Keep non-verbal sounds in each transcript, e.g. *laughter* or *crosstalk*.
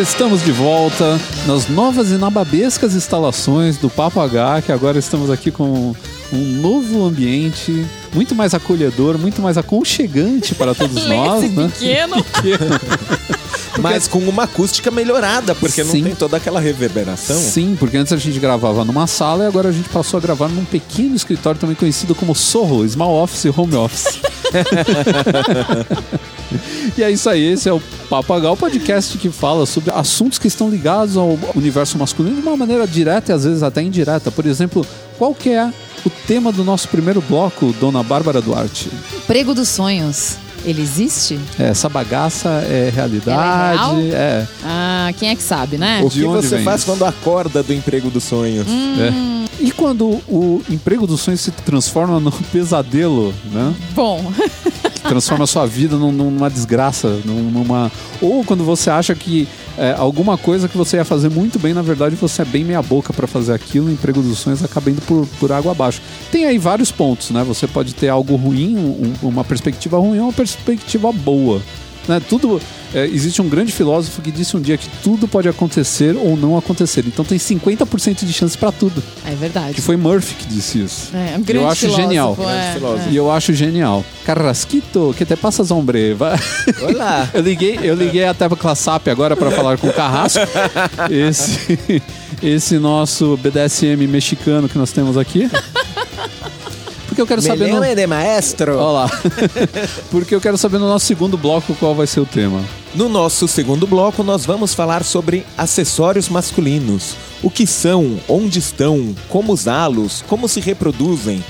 estamos de volta nas novas e nababescas instalações do Papo H, que agora estamos aqui com um novo ambiente muito mais acolhedor, muito mais aconchegante para *laughs* todos nós, né? pequeno. *laughs* *laughs* Mas com uma acústica melhorada, porque Sim. não tem toda aquela reverberação. Sim, porque antes a gente gravava numa sala e agora a gente passou a gravar num pequeno escritório também conhecido como Sorro, Small Office e Home Office. e é isso aí, esse é o Papagal podcast que fala sobre assuntos que estão ligados ao universo masculino de uma maneira direta e às vezes até indireta. Por exemplo, qual que é o tema do nosso primeiro bloco, Dona Bárbara Duarte? Prego dos sonhos. Ele existe? É, essa bagaça é realidade, é, Ah, quem é que sabe, né? O que você faz isso? quando acorda do emprego dos sonhos? é. E quando o emprego dos sonhos se transforma num *laughs* pesadelo, né? Bom, que transforma a sua vida num- numa desgraça, num- numa ou quando você acha que é, alguma coisa que você ia fazer muito bem, na verdade você é bem meia boca para fazer aquilo, o emprego dos sonhos acaba indo por, por água abaixo. Tem aí vários pontos, né? Você pode ter algo ruim, um- uma perspectiva ruim ou uma perspectiva boa. Né? Tudo é, existe um grande filósofo que disse um dia que tudo pode acontecer ou não acontecer. Então tem 50% de chance para tudo. é verdade. Que foi Murphy que disse isso. É, um grande eu acho filósofo, genial. é, filósofo. E eu acho genial. Carrasquito, que te passas hombre? Vai- Olá! *laughs* Eu liguei, eu liguei até pra Classap agora para falar com o Carrasco. *laughs* Esse, esse nosso BDSM mexicano que nós temos aqui. Porque eu quero saber no... de maestro! Olha lá. *laughs* Porque eu quero saber no nosso segundo bloco qual vai ser o tema. No nosso segundo bloco, nós vamos falar sobre acessórios masculinos. O que são, onde estão, como usá-los, como se reproduzem.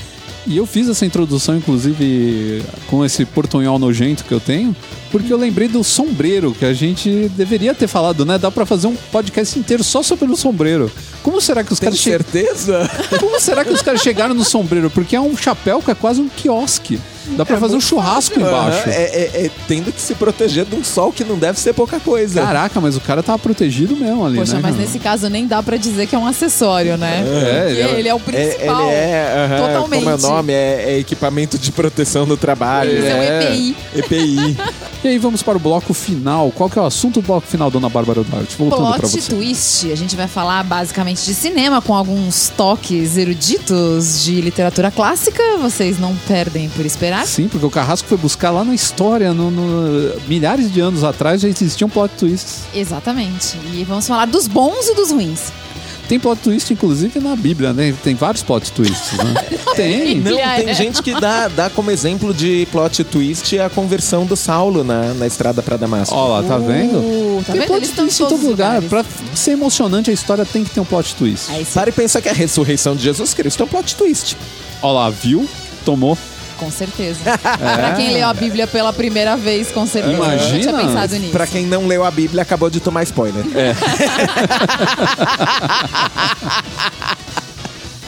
E eu fiz essa introdução, inclusive, com esse portunhol nojento que eu tenho, porque eu lembrei do sombreiro, que a gente deveria ter falado, né? Dá pra fazer um podcast inteiro só sobre o sombreiro. Como será que os caras certeza? Como será que os caras chegaram no sombreiro? Porque é um chapéu que é quase um quiosque. Dá pra fazer um churrasco embaixo. É, é- é tendo que se proteger de um sol que não deve ser pouca coisa. Caraca, mas o cara tava protegido mesmo ali, Poxa, né? mas cara? nesse caso nem dá pra dizer que é um acessório, né? É, Porque ele é- ele é o É, principal. ele é, aham, Totalmente. como é o nome, é, é equipamento de proteção do trabalho. Isso é um É. EPI. EPI. *laughs* E aí vamos para o bloco final. Qual que é o assunto do bloco final, dona Bárbara Duarte? Voltando pra Plot você. twist. A gente vai falar basicamente de cinema com alguns toques eruditos de literatura clássica. Vocês não perdem por esperar. Sim, porque o Carrasco foi buscar lá na história, no, no- milhares de anos atrás já existiam plot twists. Exatamente. E vamos falar dos bons e dos ruins. Tem plot twist, inclusive, na Bíblia, né? Tem vários plot twists, né? *laughs* Tem. Não, tem é. gente que dá, dá como exemplo de plot twist a conversão do Saulo na, na estrada para Damasco. Ó lá, tá vendo? Uh, tá tem vendo? plot Eles twist em todo lugar. Pra ser emocionante, a história tem que ter um plot twist. Aí sim, Para e pensa que a ressurreição de Jesus Cristo é um plot twist. Ó lá, viu? Tomou. Com certeza. *laughs* Pra quem leu a Bíblia pela primeira vez, com certeza. Eu Imagina. tinha pensado nisso. Pra quem não leu a Bíblia, acabou de tomar spoiler. *laughs*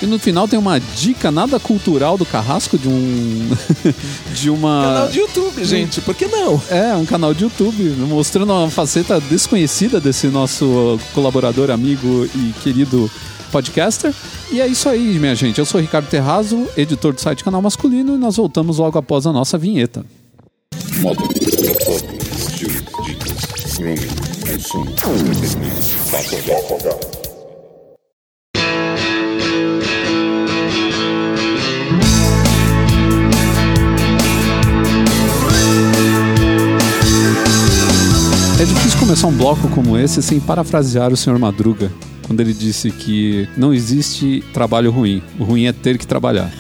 E no final tem uma dica nada cultural do Carrasco de um. *laughs* de uma. Canal de YouTube, gente, por que não? É, um canal de YouTube mostrando uma faceta desconhecida desse nosso colaborador, amigo e querido podcaster. E é isso aí, minha gente. Eu sou Ricardo Terrazo, editor do site Canal Masculino, e nós voltamos logo após a nossa vinheta. H. É difícil começar um bloco como esse sem parafrasear o Sr. Madruga, quando ele disse que não existe trabalho ruim. O ruim é ter que trabalhar.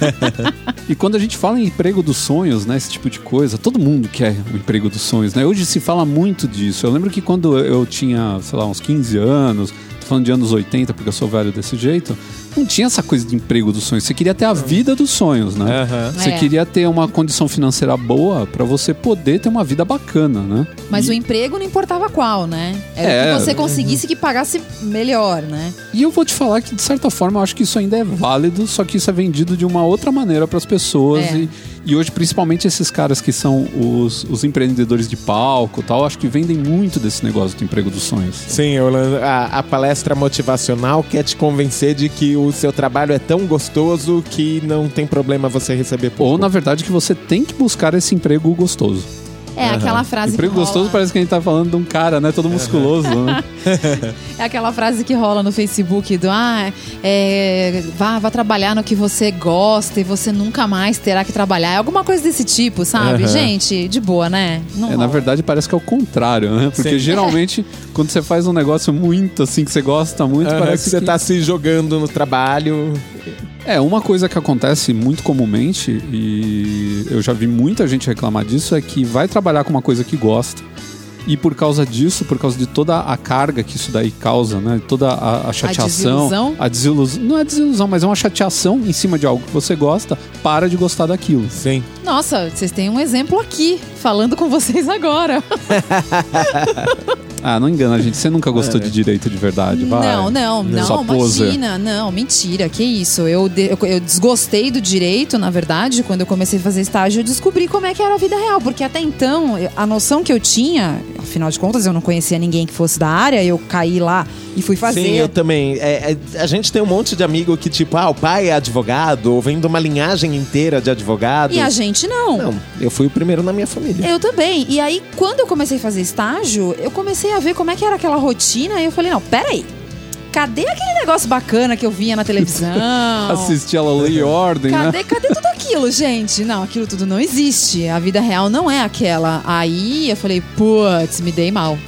*laughs* e quando a gente fala em emprego dos sonhos, né, esse tipo de coisa, todo mundo quer o emprego dos sonhos, né? Hoje se fala muito disso. Eu lembro que quando eu tinha, sei lá, uns 15 anos, tô falando de anos 80 porque eu sou velho desse jeito, não tinha essa coisa de emprego dos sonhos. Você queria ter a vida dos sonhos, né? Aham. Você É. queria ter uma condição financeira boa pra você poder ter uma vida bacana, né? Mas o emprego não importava qual, né? Era É. que você conseguisse que pagasse melhor, né? E eu vou te falar que, de certa forma, eu acho que isso ainda é válido, só que isso é vendido de uma outra maneira para as pessoas. É. E, e hoje, principalmente esses caras que são os, os empreendedores de palco e tal, acho que vendem muito desse negócio do emprego dos sonhos. Sim, Orlando, a, a palestra motivacional quer te convencer de que o seu trabalho é tão gostoso que não tem problema você receber pouco. Ou, na verdade, que você tem que buscar esse emprego gostoso. É aquela frase Emprego que rola... gostoso parece que a gente tá falando de um cara, né? Todo musculoso, né? *laughs* É aquela frase que rola no Facebook do ah, é, vá, vá trabalhar no que você gosta e você nunca mais terá que trabalhar. É alguma coisa desse tipo, sabe? Aham. Gente, de boa, né? Não É, na verdade, parece que é o contrário, né? Porque Sim. geralmente, *laughs* quando você faz um negócio muito assim, que você gosta muito, Aham, parece que você tá se jogando no trabalho. É, uma coisa que acontece muito comumente, e eu já vi muita gente reclamar disso, é que vai trabalhar com uma coisa que gosta. E por causa disso, por causa de toda a carga que isso daí causa, né? Toda a, a chateação. desilusão? A desilusão. Não é desilusão, mas é uma chateação em cima de algo que você gosta, para de gostar daquilo. Sim. Nossa, vocês têm um exemplo aqui, falando com vocês agora. *laughs* Ah, não engana, gente. Você nunca gostou de direito de verdade, vai. Não, não, não, imagina, não, mentira, que isso. Eu, de- eu, eu desgostei do direito, na verdade, quando eu comecei a fazer estágio, eu descobri como é que era a vida real, porque até então, a noção que eu tinha, afinal de contas, eu não conhecia ninguém que fosse da área, eu caí lá e fui fazer. Sim, eu também. É, é, a gente tem um monte de amigo que, tipo, ah, o pai é advogado, ou vem de uma linhagem inteira de advogados. E a gente não. Não, eu fui o primeiro na minha família. Eu também. E aí, quando eu comecei a fazer estágio, eu comecei a ver como é que era aquela rotina e eu falei, não, peraí. Cadê aquele negócio bacana que eu via na televisão? *laughs* Assistir ela lei e ordem, né? Cadê, cadê tudo aquilo, gente? Não, aquilo tudo não existe. A vida real não é aquela. Aí eu falei, putz, me dei mal.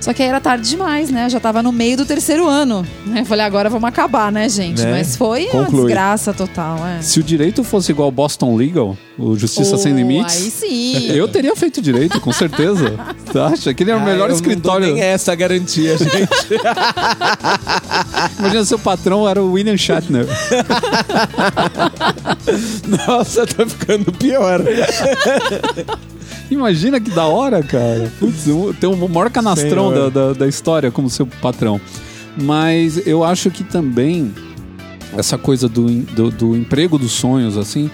Só que aí era tarde demais, né? Eu já tava no meio do terceiro ano. Né? Eu falei, agora vamos acabar, né, gente? Né? Mas foi uma Conclui. desgraça total, é. Se o direito fosse igual Boston Legal, o Justiça Sem Oh, Limites, Aí sim. *laughs* eu teria feito direito, com certeza. *laughs* Você acha? Aquele é o Ah, melhor eu escritório. Não dou nem essa garantia, gente. *laughs* Imagina seu patrão era o William Shatner. Nossa, tá ficando pior. Imagina que da hora, cara. Putz, tem o maior canastrão da, da, da história como seu patrão. Mas eu acho que também essa coisa do, do, do emprego dos sonhos, assim,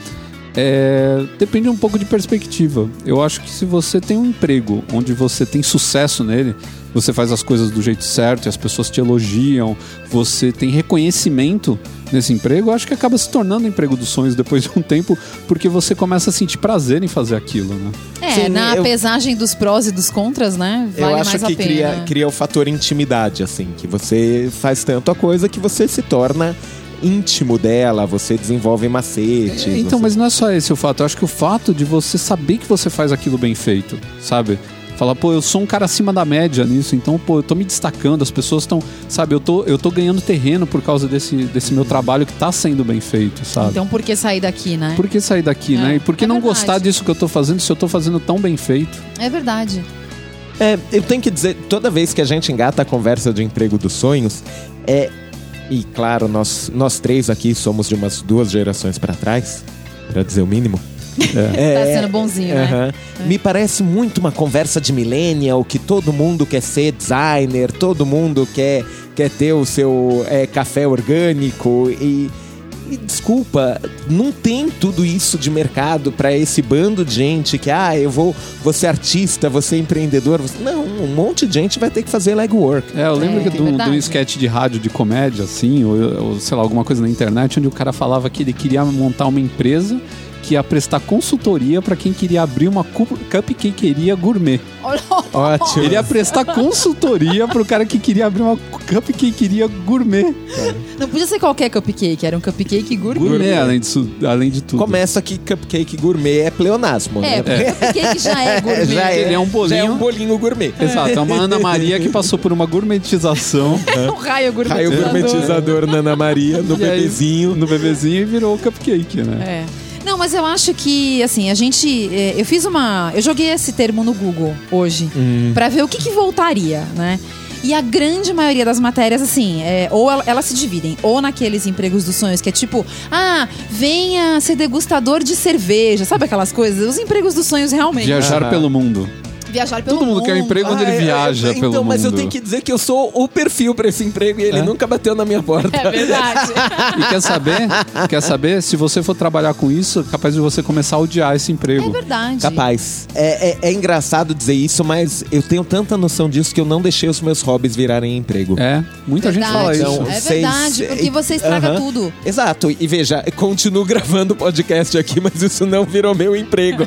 é, depende um pouco de perspectiva. Eu acho que se você tem um emprego onde você tem sucesso nele, você faz as coisas do jeito certo e as pessoas te elogiam, você tem reconhecimento nesse emprego, eu acho que acaba se tornando o emprego dos sonhos depois de um tempo, porque você começa a sentir prazer em fazer aquilo, né? É, Sim, na eu- pesagem dos prós e dos contras, né? Vale eu acho mais que a pena. cria, cria o fator intimidade, assim, que você faz tanto a coisa que você se torna íntimo dela, você desenvolve macetes. Então, você- mas não é só esse o fato. Eu acho que o fato de você saber que você faz aquilo bem feito, sabe? Falar, pô, eu sou um cara acima da média nisso, então, pô, eu tô me destacando, as pessoas estão, sabe, eu tô, eu tô ganhando terreno por causa desse, desse meu trabalho que tá sendo bem feito, sabe? Então por que sair daqui, né? por que sair daqui, É, né? E por que é não verdade. gostar disso que eu tô fazendo se eu tô fazendo tão bem feito? É verdade. É, eu tenho que dizer, toda vez que a gente engata a conversa de emprego dos sonhos, é. E claro, nós, nós três aqui somos de umas duas gerações pra trás, pra dizer o mínimo. É, *laughs* Tá sendo bonzinho, né? aham. Me parece muito uma conversa de millennial que todo mundo quer ser designer, todo mundo quer, quer ter o seu é, café orgânico e. e desculpa, não tem tudo isso de mercado pra esse bando de gente que, ah, eu vou, vou ser artista, vou ser empreendedor. você- Não, um monte de gente vai ter que fazer legwork. É, eu lembro É, que é um- verdade. um sketch de rádio de comédia, assim, ou, ou, sei lá, alguma coisa na internet, onde o cara falava que ele queria montar uma empresa que ia prestar consultoria pra quem queria abrir uma cu- cupcakeria gourmet. Olha, Ótimo. Ele ia prestar consultoria pro cara que queria abrir uma cupcakeria gourmet. Não podia ser qualquer cupcake, era um cupcake gourmet. Gourmet, além, disso, além de tudo. Começa que cupcake gourmet é pleonasmo, É, né? porque cupcake já é *laughs* gourmet. já é, Ele é um bolinho. Já é um bolinho gourmet. Exato, é uma Ana Maria que passou por uma gourmetização *laughs* um raio gourmetizador. Raio gourmetizador na Ana Maria, no E aí, bebezinho. no bebezinho e virou cupcake, né? É. Não, mas eu acho que, assim, a gente. é, Eu fiz uma. Eu joguei esse termo no Google hoje Hum. pra ver o que, que voltaria, né? E a grande maioria das matérias, assim, é, ou el- elas se dividem, ou naqueles empregos dos sonhos, que é tipo, ah, venha ser degustador de cerveja, sabe aquelas coisas? Os empregos dos sonhos realmente. Viajar pelo mundo. Viajar pelo Todo mundo quer um emprego onde ele Ah, viaja é, pelo Então, mas eu mundo. tenho que dizer que eu sou o perfil pra esse emprego e ele É? nunca bateu na minha porta. É verdade. *laughs* E quer saber? quer saber? Se você for trabalhar com isso, é capaz de você começar a odiar esse emprego. É verdade. Capaz. É, é, é engraçado dizer isso, mas eu tenho tanta noção disso que eu não deixei os meus hobbies virarem emprego. É, muita gente fala Então, isso. É vocês- verdade, porque você estraga tudo. Exato. E veja, continuo *laughs* gravando podcast aqui, mas isso não virou meu emprego.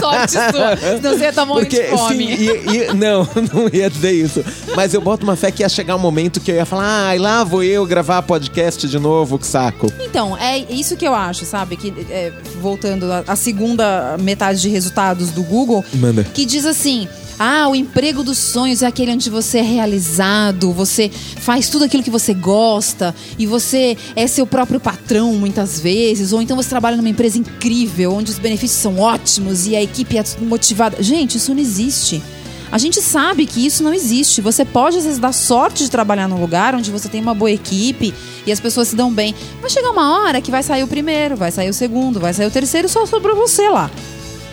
Sorte sua. *laughs* Senão você ia estar morrendo Porque, fome. sim, e- e- não, *laughs* não ia dizer isso. Mas eu boto uma fé que ia chegar um momento que eu ia falar, ai, lá vou eu gravar podcast de novo, que saco. Então, é isso que eu acho, sabe? Que é, voltando à à segunda metade de resultados do Google, Manda. que diz assim: ah, o emprego dos sonhos é aquele onde você é realizado, você faz tudo aquilo que você gosta e você é seu próprio patrão muitas vezes, ou então você trabalha numa empresa incrível, onde os benefícios são ótimos e a equipe é motivada. Gente, isso não existe. A gente sabe que isso não existe. Você pode, às vezes, dar sorte de trabalhar num lugar onde você tem uma boa equipe e as pessoas se dão bem. Mas chega uma hora que vai sair o primeiro, vai sair o segundo, vai sair o terceiro, só sobrou você lá.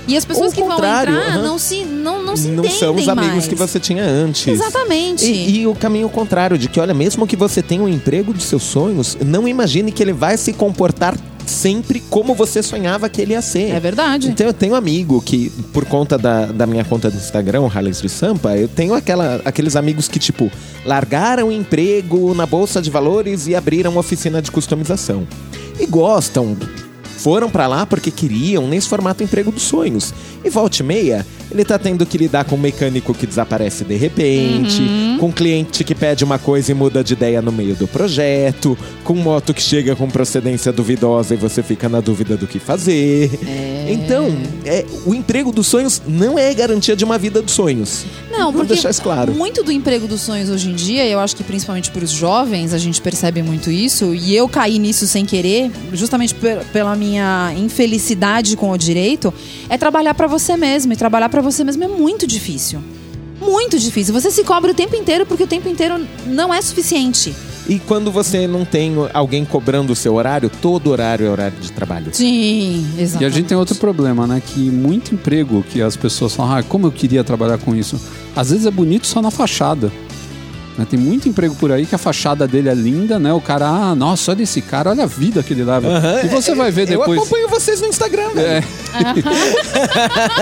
E as pessoas Ou que vão entrar aham. não se, não, não se Não entendem são os amigos mais. que você tinha antes. Exatamente. E, e o caminho contrário, de que, olha, mesmo que você tenha um emprego dos seus sonhos, não imagine que ele vai se comportar sempre como você sonhava que ele ia ser. É verdade. Então eu tenho um amigo que, por conta da, da minha conta do Instagram, o Rallens de Sampa, eu tenho aquela, aqueles amigos que, tipo, largaram o emprego na Bolsa de Valores e abriram uma oficina de customização. E gostam, foram pra lá porque queriam, nesse formato emprego dos sonhos. E volta e meia, ele tá tendo que lidar com um mecânico que desaparece de repente, com um cliente que pede uma coisa e muda de ideia no meio do projeto, com moto que chega com procedência duvidosa e você fica na dúvida do que fazer. Então, é, o emprego dos sonhos não é garantia de uma vida dos sonhos. Não, porque deixar isso claro. muito do emprego dos sonhos hoje em dia, eu acho que principalmente para os jovens, a gente percebe muito isso, e eu caí nisso sem querer, justamente pe- pela minha infelicidade com o direito, é trabalhar para você mesmo. E trabalhar para você mesmo é muito difícil. Muito difícil. Você se cobra o tempo inteiro porque o tempo inteiro não é suficiente. E quando você não tem alguém cobrando o seu horário, todo horário é horário de trabalho. Sim, exato. E a gente tem outro problema, né? Que muito emprego que as pessoas falam, ah, como eu queria trabalhar com isso. Às vezes é bonito só na fachada. Né? Tem muito emprego por aí que a fachada dele é linda, né? O cara, ah, nossa, olha esse cara, olha a vida que ele leva. Aham, e você é, vai ver Eu depois. acompanho vocês no Instagram, velho. É.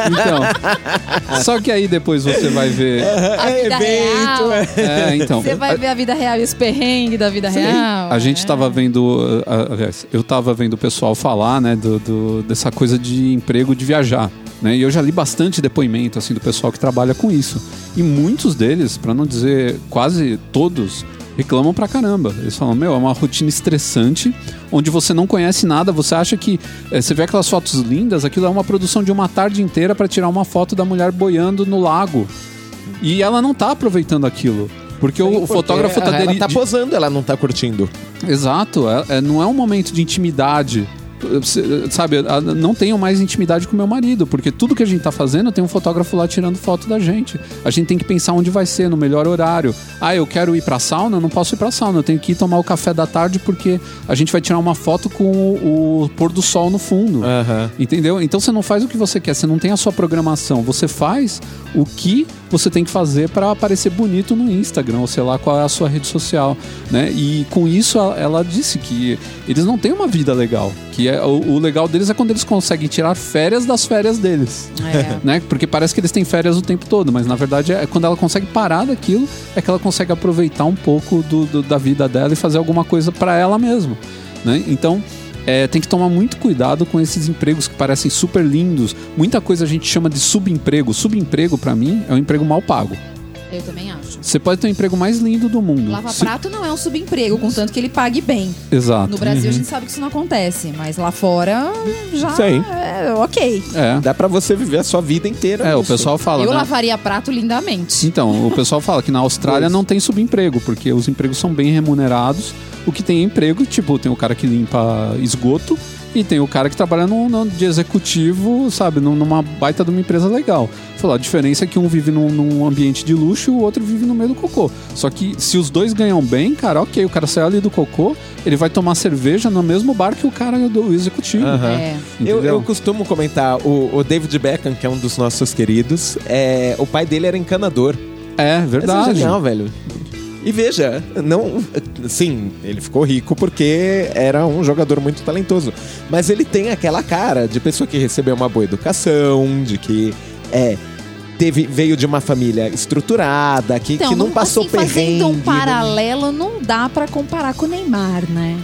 então. Só que aí depois você vai ver. A É vida evento, real. é. É, então. Você vai ver a vida real e os perrengues da vida real. A gente é. tava vendo, aliás, eu tava vendo o pessoal falar, né, do, do- dessa coisa de emprego de viajar. Né? E eu já li bastante depoimento assim do pessoal que trabalha com isso. E muitos deles, pra não dizer quase todos, reclamam pra caramba. Eles falam: "Meu, é uma rotina estressante, onde você não conhece nada, você acha que eh, você vê aquelas fotos lindas, aquilo é uma produção de uma tarde inteira pra tirar uma foto da mulher boiando no lago. E ela não tá aproveitando aquilo. Porque o, o Porque fotógrafo tá Ela dele tá posando, ela não tá curtindo. Exato, é- é- não é um momento de intimidade. Sabe, a- não tenho mais intimidade com meu marido, porque tudo que a gente tá fazendo tem um fotógrafo lá tirando foto da gente. A gente tem que pensar onde vai ser, no melhor horário. Ah, eu quero ir pra sauna, não posso ir pra sauna, eu tenho que ir tomar o café da tarde porque a gente vai tirar uma foto com o, o pôr do sol no fundo. Aham. Entendeu? Então você não faz o que você quer, você não tem a sua programação, você faz o que você tem que fazer para aparecer bonito no Instagram, ou sei lá qual é a sua rede social, né? E com isso ela- ela disse que eles não têm uma vida legal, que é o, o legal deles é quando eles conseguem tirar férias das férias deles. É. Né? Porque parece que eles têm férias o tempo todo, mas na verdade é quando ela consegue parar daquilo, é que ela consegue aproveitar um pouco do- do- da vida dela e fazer alguma coisa para ela mesma. Né? Então é, tem que tomar muito cuidado com esses empregos que parecem super lindos. Muita coisa a gente chama de subemprego. Subemprego, para mim, é um emprego mal pago. Eu também acho. Você pode ter o emprego mais lindo do mundo. Lava Se- prato não é um subemprego, contanto que ele pague bem. Exato. No Brasil a gente sabe que isso não acontece, mas lá fora já Sim. é ok. É. Dá pra você viver a sua vida inteira. É, o pessoal fala. Eu né? lavaria prato lindamente. Então, o pessoal fala que na Austrália não tem subemprego, porque os empregos são bem remunerados. O que tem é emprego, tipo, tem o cara que limpa esgoto E tem o cara que trabalha num, num- de executivo, sabe, num- numa baita de uma empresa legal. Falou, a diferença é que um vive num, num ambiente de luxo e o outro vive no meio do cocô. Só que se os dois ganham bem, cara, ok, o cara saiu ali do cocô, ele vai tomar cerveja no mesmo bar que o cara do executivo. É. Eu, eu costumo comentar, o, o David Beckham, que é um dos nossos queridos, é, o pai dele era encanador. É, Isso é verdade. genial, velho. E veja, não, sim, ele ficou rico porque era um jogador muito talentoso, mas ele tem aquela cara de pessoa que recebeu uma boa educação, de que é teve veio de uma família estruturada, que, que não, passou assim, perrengue. Fazendo um não- paralelo, não dá pra comparar com o Neymar, né?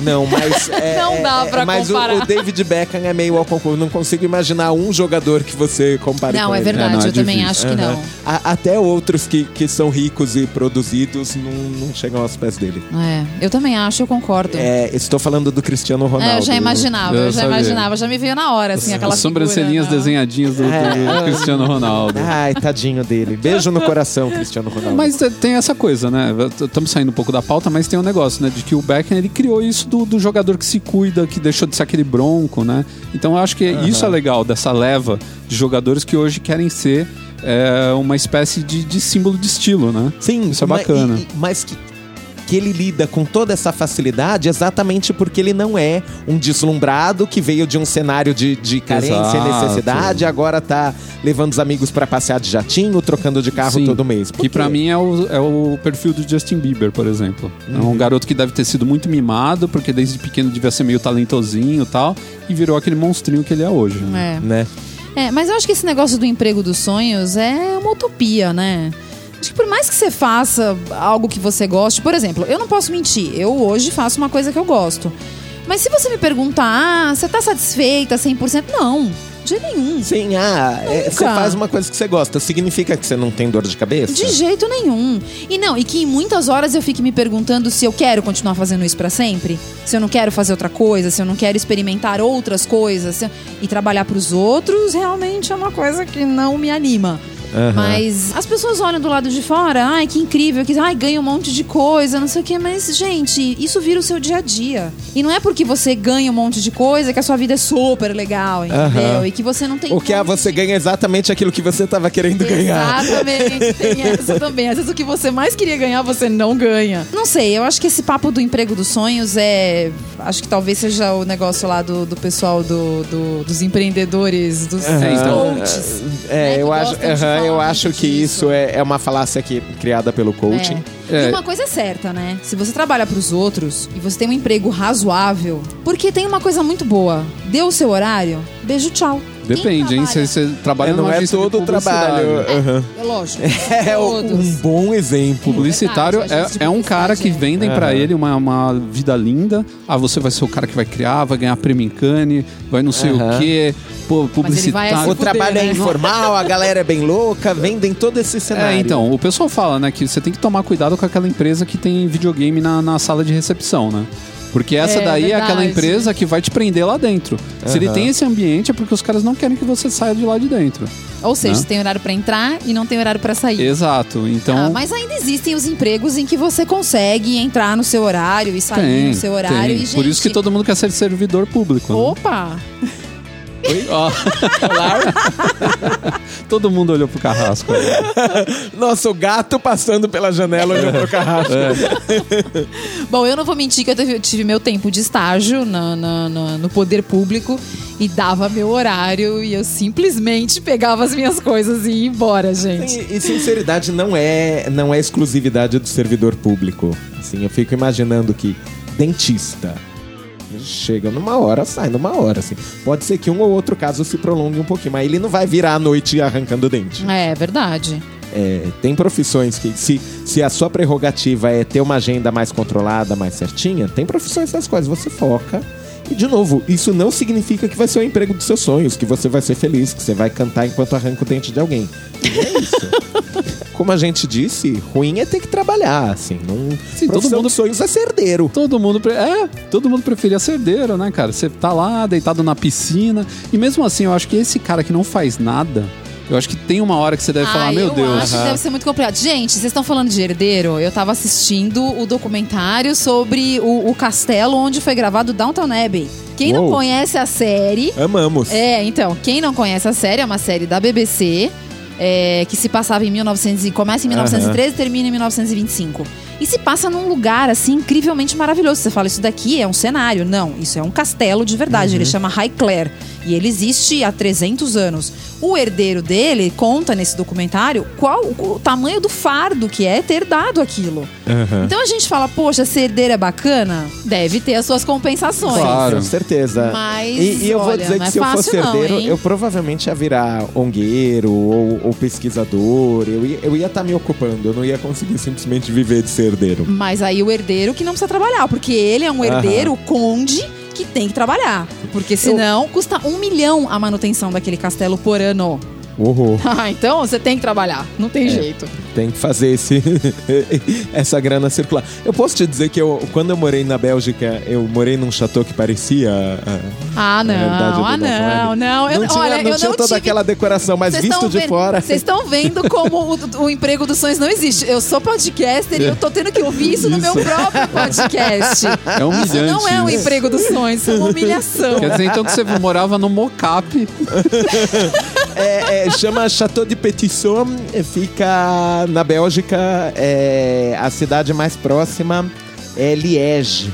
Não, mas. *laughs* É, Não dá é, pra mas o- comparar. O, David Beckham é meio ao concurso. Não consigo imaginar um jogador que você compare Não, com é ele. verdade, É, não, é eu também acho que não. A- até outros que, que são ricos e produzidos não, não chegam aos pés dele. É, eu também acho, eu concordo. É, estou falando do Cristiano É, Ronaldo. eu já imaginava, Eu eu já sabia. imaginava, já me veio na hora, assim, aquela As sobrancelhinhas figura, não. desenhadinhas do, do É. Cristiano Ronaldo. Ai, tadinho dele. Beijo no coração, Cristiano Ronaldo. Mas te- tem essa coisa, né? Estamos saindo um pouco da pauta, mas tem um negócio, né? De que o Beckham ele criou isso do, do jogador que se cuida, que deixou de ser aquele bronco, né? Então eu acho que isso é legal dessa leva de jogadores que hoje querem ser é, uma espécie de, de símbolo de estilo, né? Sim, Isso é bacana. e- Mas que, que ele lida com toda essa facilidade exatamente porque ele não é um deslumbrado que veio de um cenário de, de carência e necessidade, agora tá levando os amigos pra passear de jatinho, trocando de carro Sim. todo mês. Por Que pra mim é o, é o perfil do Justin Bieber, por exemplo. É Uhum. um garoto que deve ter sido muito mimado, porque desde pequeno devia ser meio talentosinho e tal, e virou aquele monstrinho que ele é hoje. né? É. Né? É, mas eu acho que esse negócio do emprego dos sonhos é uma utopia, né? Acho que por mais que você faça algo que você goste, por exemplo, eu não posso mentir, eu hoje faço uma coisa que eu gosto. Mas se você me perguntar, ah, você tá satisfeita 100%? Não, de nenhum. Sim, ah, é, você faz uma coisa que você gosta. Significa que você não tem dor de cabeça? De jeito nenhum. E não, e que em muitas horas eu fique me perguntando se eu quero continuar fazendo isso pra sempre, se eu não quero fazer outra coisa, se eu não quero experimentar outras coisas, eu- e trabalhar pros outros realmente é uma coisa que não me anima. Aham. Mas as pessoas olham do lado de fora, ai, que incrível, que ai, ganha um monte de coisa, não sei o quê, mas gente, isso vira o seu dia a dia. E não é porque você ganha um monte de coisa que a sua vida é super legal, entendeu? Aham. E que você não tem O que é você de ganha exatamente aquilo que você tava querendo ganhar. Exatamente, tem *laughs* essa também. Às vezes o que você mais queria ganhar, você não ganha. Não sei, eu acho que esse papo do emprego dos sonhos é. Acho que talvez seja o negócio lá do, do pessoal do, do- dos empreendedores, dos É, então, coaches. É, né, eu acho, eu acho que isso é, é uma falácia que, criada pelo coaching. É. É. E uma coisa é certa, né? Se você trabalha pros outros e você tem um emprego razoável, porque tem uma coisa muito boa. Deu o seu horário, beijo, tchau. Depende, hein? trabalha- Você, trabalha É, não numa é agência de todo o trabalho. aham. É lógico. É todos. um bom exemplo. Publicitário é, é um cara que vendem pra ele uma, uma vida linda. Ah, você vai ser o cara que vai criar, vai ganhar prêmio em Cannes, vai não sei o quê. Pô, publicitário. se O trabalho é né? informal, a galera é bem louca, vendem todo esse cenário. É, então, o pessoal fala, né, que você tem que tomar cuidado com aquela empresa que tem videogame na, na sala de recepção, né? Porque essa É, daí é aquela verdade. empresa que vai te prender lá dentro. Se ele tem esse ambiente é porque os caras não querem que você saia de lá de dentro. Ou seja, Né? você tem horário pra entrar e não tem horário pra sair. Exato. Então. Ah, mas ainda existem os empregos em que você consegue entrar no seu horário e sair tem, no seu horário. tem. E, gente, Por isso que todo mundo quer ser servidor público. né? Opa! Ó. todo mundo olhou pro carrasco. Nosso gato passando pela janela olhando pro carrasco. Bom, eu não vou mentir que eu tive, tive meu tempo de estágio na- na- na- no poder público e dava meu horário e eu simplesmente pegava as minhas coisas e ia embora, gente. E, e sinceridade não é, não é exclusividade do servidor público. Assim, eu fico imaginando que dentista chega numa hora, sai numa hora. Assim. Pode ser que um ou outro caso se prolongue um pouquinho, mas ele não vai virar à noite arrancando o dente. É verdade. É, tem profissões que, se, se a sua prerrogativa é ter uma agenda mais controlada, mais certinha, tem profissões nas quais você foca. E, de novo, isso não significa que vai ser o emprego dos seus sonhos, que você vai ser feliz, que você vai cantar enquanto arranca o dente de alguém. Não é isso. *laughs* Como a gente disse, ruim é ter que trabalhar, assim. Não... Sim, todo mundo- sonhos é ser herdeiro. Todo mundo, pre- é, todo mundo preferia ser herdeiro, né, cara? Você tá lá, deitado na piscina. E mesmo assim, eu acho que esse cara que não faz nada, Eu acho que tem uma hora que você deve falar, Ah, meu eu Deus. acho que deve ser muito complicado. Gente, vocês estão falando de herdeiro? Eu tava assistindo o documentário sobre o, o castelo onde foi gravado Downton Abbey. Quem não Uou. conhece a série. Amamos. É, então, quem não conhece a série, é uma série da BBC. é, que se passava em 1900 e começa em 1913 e termina em 1925. E se passa num lugar assim incrivelmente maravilhoso. Você fala isso daqui é um cenário? Não, isso é um castelo de verdade. Ele chama Highclere e ele existe há 300 anos. O herdeiro dele conta nesse documentário qual o, tamanho do fardo que é ter dado aquilo. Aham. Então a gente fala, poxa, ser herdeiro é bacana? Deve ter as suas compensações. Claro. Com certeza. Mas, e, e eu vou olha, dizer não que é se eu fosse não, herdeiro, hein? eu provavelmente ia virar ongueiro ou, ou pesquisador. Eu ia estar eu ia tá me ocupando. Eu não ia conseguir simplesmente viver de ser herdeiro. Mas aí o herdeiro que não precisa trabalhar, porque ele é um herdeiro conde que tem que trabalhar. Porque senão custa um milhão a manutenção daquele castelo por ano. Uhul. *laughs* Ah, então você tem que trabalhar. Não É. tem jeito. Tem que fazer esse, *laughs* essa grana circular. Eu posso te dizer que eu, quando eu morei na Bélgica, eu morei num chateau que parecia. ah, Ah, não. verdade, ah, do Dalton não. Abbey. Não, eu, não tinha, olha, não eu tinha não toda tive... aquela decoração, mas Vocês visto de vendo- fora. Vocês estão vendo como o, o emprego dos sonhos não existe. Eu sou podcaster e eu tô tendo que ouvir isso, no meu Isso. próprio podcast. É humilhante. Isso não é um isso. emprego dos sonhos, isso é uma humilhação. Quer dizer, então que você morava no mocap. *laughs* É, é, chama Chateau de Petisson, fica na Bélgica, é, a cidade mais próxima é Liège.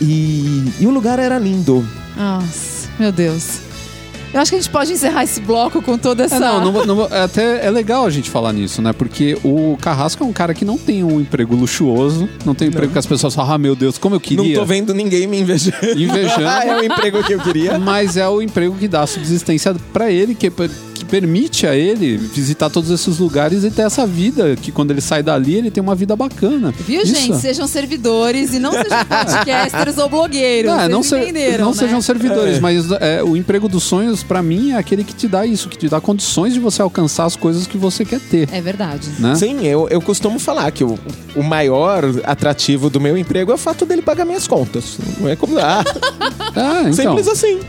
E, e o lugar era lindo. Nossa, meu Deus. Eu acho que a gente pode encerrar esse bloco com toda essa. É, não, não, vou- não vou- é até é legal a gente falar nisso, né? Porque o Carrasco é um cara que não tem um emprego luxuoso, não tem um emprego que as pessoas falam, ah, meu Deus, como eu Não queria. tô vendo ninguém me invejando. Invejando. *laughs* Ah, é o emprego que eu queria. Mas é o emprego que dá subsistência pra ele, que, que permite a ele visitar todos esses lugares e ter essa vida, que quando ele sai dali, ele tem uma vida bacana. Viu, Isso. gente? Sejam servidores e não *laughs* sejam podcasters ou blogueiros. Não, é, não, não né? sejam servidores, É. mas é, o emprego dos sonhos, pra mim, é aquele que te dá isso, que te dá condições de você alcançar as coisas que você quer ter. É verdade. Né? Sim, eu, eu costumo falar que o, o maior atrativo do meu emprego é o fato dele pagar minhas contas. Não é como. Ah, Ah, *laughs* então. simples assim.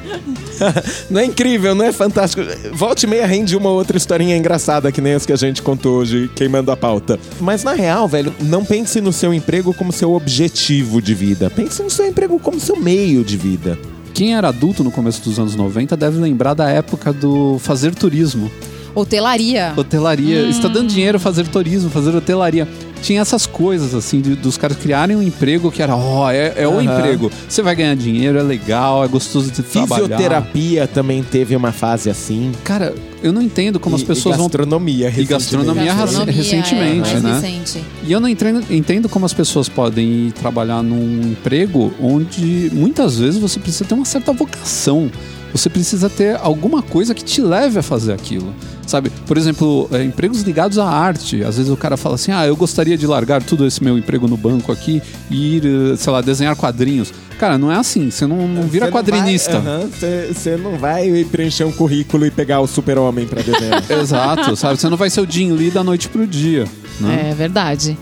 *laughs* não é incrível, não é fantástico. Volte e meia rende uma outra historinha engraçada, que nem as que a gente contou hoje, queimando a pauta. Mas na real, velho, não pense no seu emprego como seu objetivo de vida. Pense no seu emprego como seu meio de vida. Quem era adulto no começo dos anos 90 deve lembrar da época do fazer turismo. Hotelaria. Hotelaria. Hum. Está dando dinheiro fazer turismo, fazer hotelaria. Tinha essas coisas, assim, de- dos caras criarem um emprego que era, ó, é, é o emprego. Você vai ganhar dinheiro, é legal, é gostoso de trabalhar. Fisioterapia também teve uma fase assim. Cara, eu não entendo como as E- pessoas e vão gastronomia, E gastronomia recentemente. raci- recentemente, é, mais né? recente. E eu não entendo, entendo como as pessoas podem ir trabalhar num emprego onde muitas vezes você precisa ter uma certa vocação. Você precisa ter alguma coisa que te leve a fazer aquilo. Sabe? Por exemplo, é, empregos ligados à arte. Às vezes o cara fala assim: ah, eu gostaria de largar tudo esse meu emprego no banco aqui e ir, eh, sei lá, desenhar quadrinhos. Cara, não é assim. Você não, não vira não quadrinista. Você você não vai preencher um currículo e pegar o super-homem pra desenhar. *laughs* Exato, sabe? Você não vai ser o Jim Lee da noite pro dia. Né? É verdade.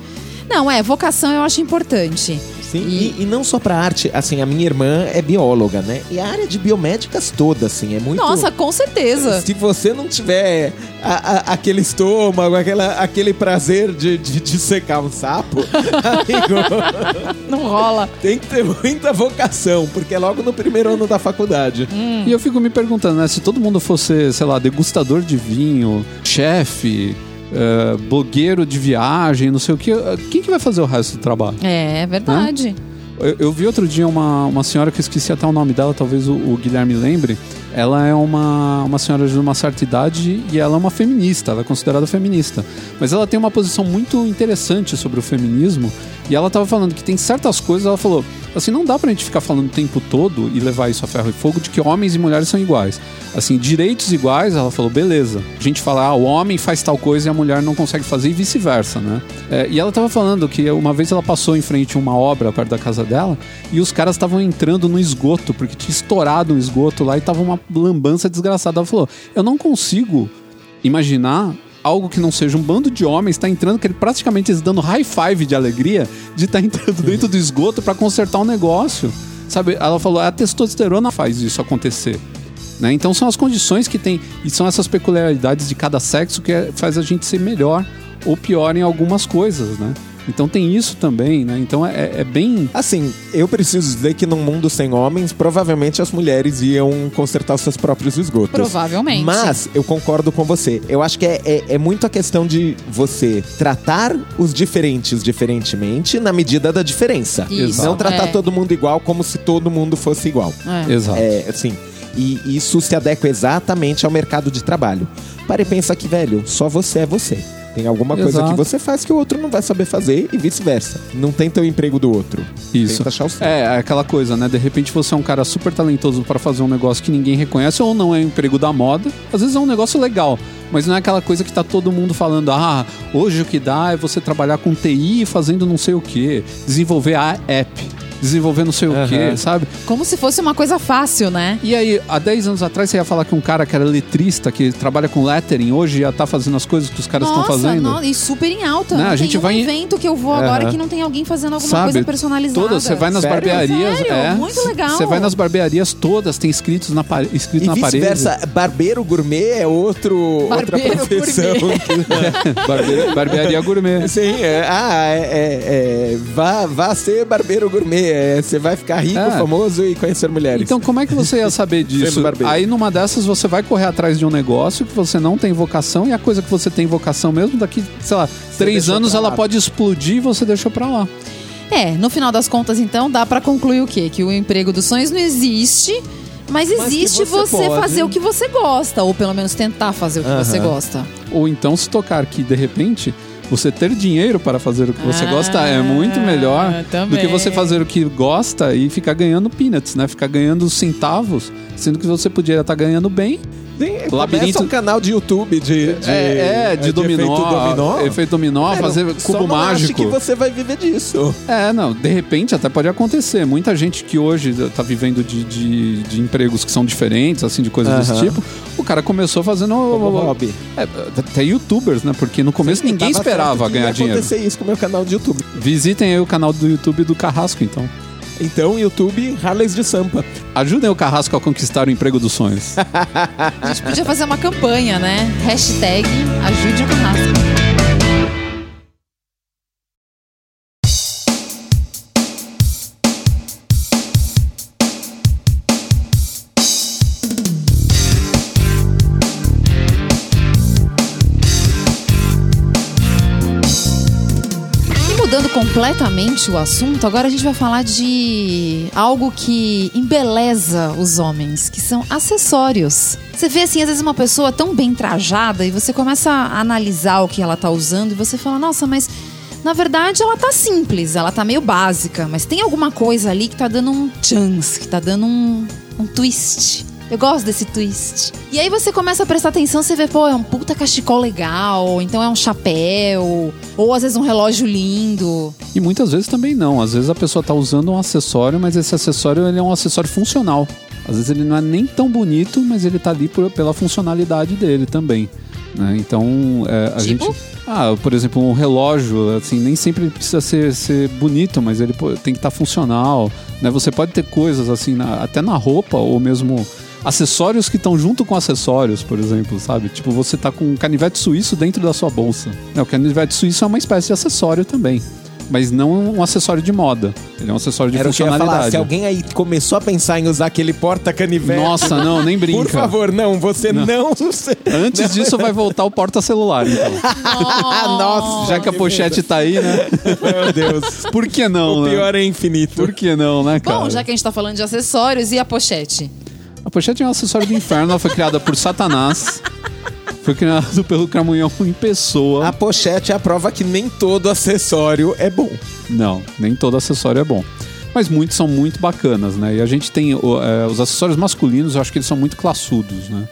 Não, é, vocação eu acho importante. Sim, E- e, e não só pra arte. Assim, a minha irmã é bióloga, né? E a área de biomédicas toda, assim, é muito... Nossa, com certeza. Se você não tiver a- a- aquele estômago, aquela, aquele prazer de, de, de secar um sapo, *laughs* amigo, Não rola. tem que ter muita vocação, porque é logo no primeiro ano da faculdade. E eu fico me perguntando, né? Se todo mundo fosse, sei lá, degustador de vinho, chefe, eh, blogueiro de viagem, não sei o que, eh, quem que vai fazer o resto do trabalho? É, é verdade. Eu, eu vi outro dia uma, uma senhora que eu esqueci até o nome dela, talvez o, o Guilherme lembre. Ela é uma, uma senhora de uma certa idade e ela é uma feminista, ela é considerada feminista. Mas ela tem uma posição muito interessante sobre o feminismo e ela estava falando que tem certas coisas, ela falou, assim, não dá pra gente ficar falando o tempo todo e levar isso a ferro e fogo de que homens e mulheres são iguais. Assim, direitos iguais, ela falou, beleza. A gente fala, ah, o homem faz tal coisa e a mulher não consegue fazer e vice-versa, né? É, e ela tava falando que uma vez ela passou em frente a uma obra perto da casa dela e os caras estavam entrando no esgoto, porque tinha estourado um esgoto lá e tava uma lambança desgraçada. Ela falou, eu não consigo imaginar algo que não seja um bando de homens tá entrando, que ele praticamente eles dando high five de alegria de estar entrando dentro do esgoto para consertar um negócio. Sabe? Ela falou, a testosterona faz isso acontecer. Né? Então são as condições que tem e são essas peculiaridades de cada sexo que é- faz a gente ser melhor ou pior em algumas coisas, né? Então tem isso também, né? Então é, é bem Assim, eu preciso dizer que num mundo sem homens, provavelmente as mulheres iam consertar os seus próprios esgotos. Provavelmente. Mas eu concordo com você. Eu acho que é, é, é muito a questão de você tratar os diferentes diferentemente na medida da diferença. Isso, Não tratar é. todo mundo igual como se todo mundo fosse igual. É. exato. É, assim, e isso se adequa exatamente ao mercado de trabalho. Para e pensa que, velho, só você é você. Tem alguma coisa Exato. que você faz que o outro não vai saber fazer e vice-versa. Não tenta o emprego do outro. Isso. Tenta achar o seu. É, é aquela coisa, né? De repente você é um cara super talentoso para fazer um negócio que ninguém reconhece ou não é um emprego da moda. Às vezes é um negócio legal, mas não é aquela coisa que tá todo mundo falando: "Ah, hoje o que dá é você trabalhar com TI fazendo não sei o quê, desenvolver a app, desenvolver não sei o Aham. quê", sabe? Como se fosse uma coisa fácil, né? E aí, há 10 anos atrás você ia falar que um cara que era letrista, que trabalha com lettering, hoje já tá fazendo as coisas que os caras estão Nossa, fazendo. no- e super em alta. Né, Não a tem gente um vai em- evento que eu vou agora Aham. que não tem alguém fazendo alguma Sabe? coisa personalizada. Todas, você vai nas Sério? barbearias, Sério? é. Muito legal. Você vai nas barbearias todas, tem escritos na, pa- escrito E na parede. vice-versa, barbeiro gourmet é outro, outra Barbeiro profissão. *laughs* Barbe- barbearia gourmet. Sim, é, ah, é, é, é, vá, vá ser barbeiro gourmet. É, você vai ficar rico, É. famoso e conhecer mulheres. Então, como é que você ia saber *laughs* disso? Aí, numa dessas, você vai correr atrás de um negócio que você não tem vocação e a coisa que você tem vocação mesmo, daqui, sei lá, três deixou anos ela pode explodir e você deixou pra lá. É, no final das contas, então, dá pra concluir o quê? Que o emprego dos sonhos não existe, mas existe você você, pode. fazer o que você gosta, ou pelo menos tentar fazer o que você gosta. Ou então, se tocar que, de repente, você ter dinheiro para fazer o que você Ah, gosta é muito melhor do que você fazer o que gosta e ficar ganhando peanuts, né? Ficar ganhando centavos, sendo que você podia estar ganhando bem. Sim, Labirinto- Começa um canal de YouTube de, de, é, é, de, dominó, efeito dominó. efeito dominó, Velho, fazer cubo não ache mágico. que você vai viver disso. É, não, de repente até pode acontecer. Muita gente que hoje tá vivendo de, de, de empregos que são diferentes, assim, de coisas desse Aham. tipo, o cara começou fazendo. Como hobby. É, até youtubers, né? Porque no começo Sim, ninguém esperava ganhar dinheiro. acontecer isso com o meu canal de YouTube. Visitem aí o canal do YouTube do Carrasco, então. Então, YouTube, Harleys de Sampa. Ajudem o Carrasco a conquistar o emprego dos sonhos. A gente podia fazer uma campanha, né? Hashtag ajude o carrasco. O assunto, agora a gente vai falar de algo que embeleza os homens, que são acessórios. Você vê assim, às vezes uma pessoa tão bem trajada e você começa a analisar o que ela tá usando e você fala, nossa, mas na verdade ela tá simples, ela tá meio básica, mas tem alguma coisa ali que tá dando um chance, que tá dando um, um twist. Eu gosto desse twist. E aí você começa a prestar atenção, você vê, pô, é um puta cachecol legal, então é um chapéu, ou às vezes um relógio lindo. E muitas vezes também não. Às vezes a pessoa tá usando um acessório, mas esse acessório ele é um acessório funcional. Às vezes ele não é nem tão bonito, mas ele tá ali por- pela funcionalidade dele também. né? Então, é, a Tipo? gente. Ah, por exemplo, um relógio, assim, nem sempre precisa ser, ser bonito, mas ele pô- tem que estar funcional. Né? Você pode ter coisas assim, na- até na roupa, ou mesmo acessórios que estão junto com acessórios, por exemplo, sabe? Tipo, você tá com um canivete suíço dentro da sua bolsa. Né, O canivete suíço é uma espécie de acessório também. Mas não um acessório de moda. Ele é um acessório de Era o que eu ia funcionalidade. falar. Se alguém aí começou a pensar em usar aquele porta-canivete... Nossa, não, nem *laughs* brinca. Por favor, não. Você não... você- *laughs* Antes *laughs* disso, vai voltar o porta-celular, então. Nossa, Já que a pochete tá aí, né? Meu Deus. Por que não, o né? pior é infinito. Por que não, né, cara? Bom, já que a gente tá falando de acessórios, e a pochete? A pochete é um acessório do inferno, ela foi criada por Satanás. Foi criado pelo Cramunhão em pessoa. A pochete é a prova que nem todo acessório é bom. Não, nem todo acessório é bom. Mas muitos são muito bacanas, né? E a gente tem é, os acessórios masculinos, eu acho que eles são muito classudos, né?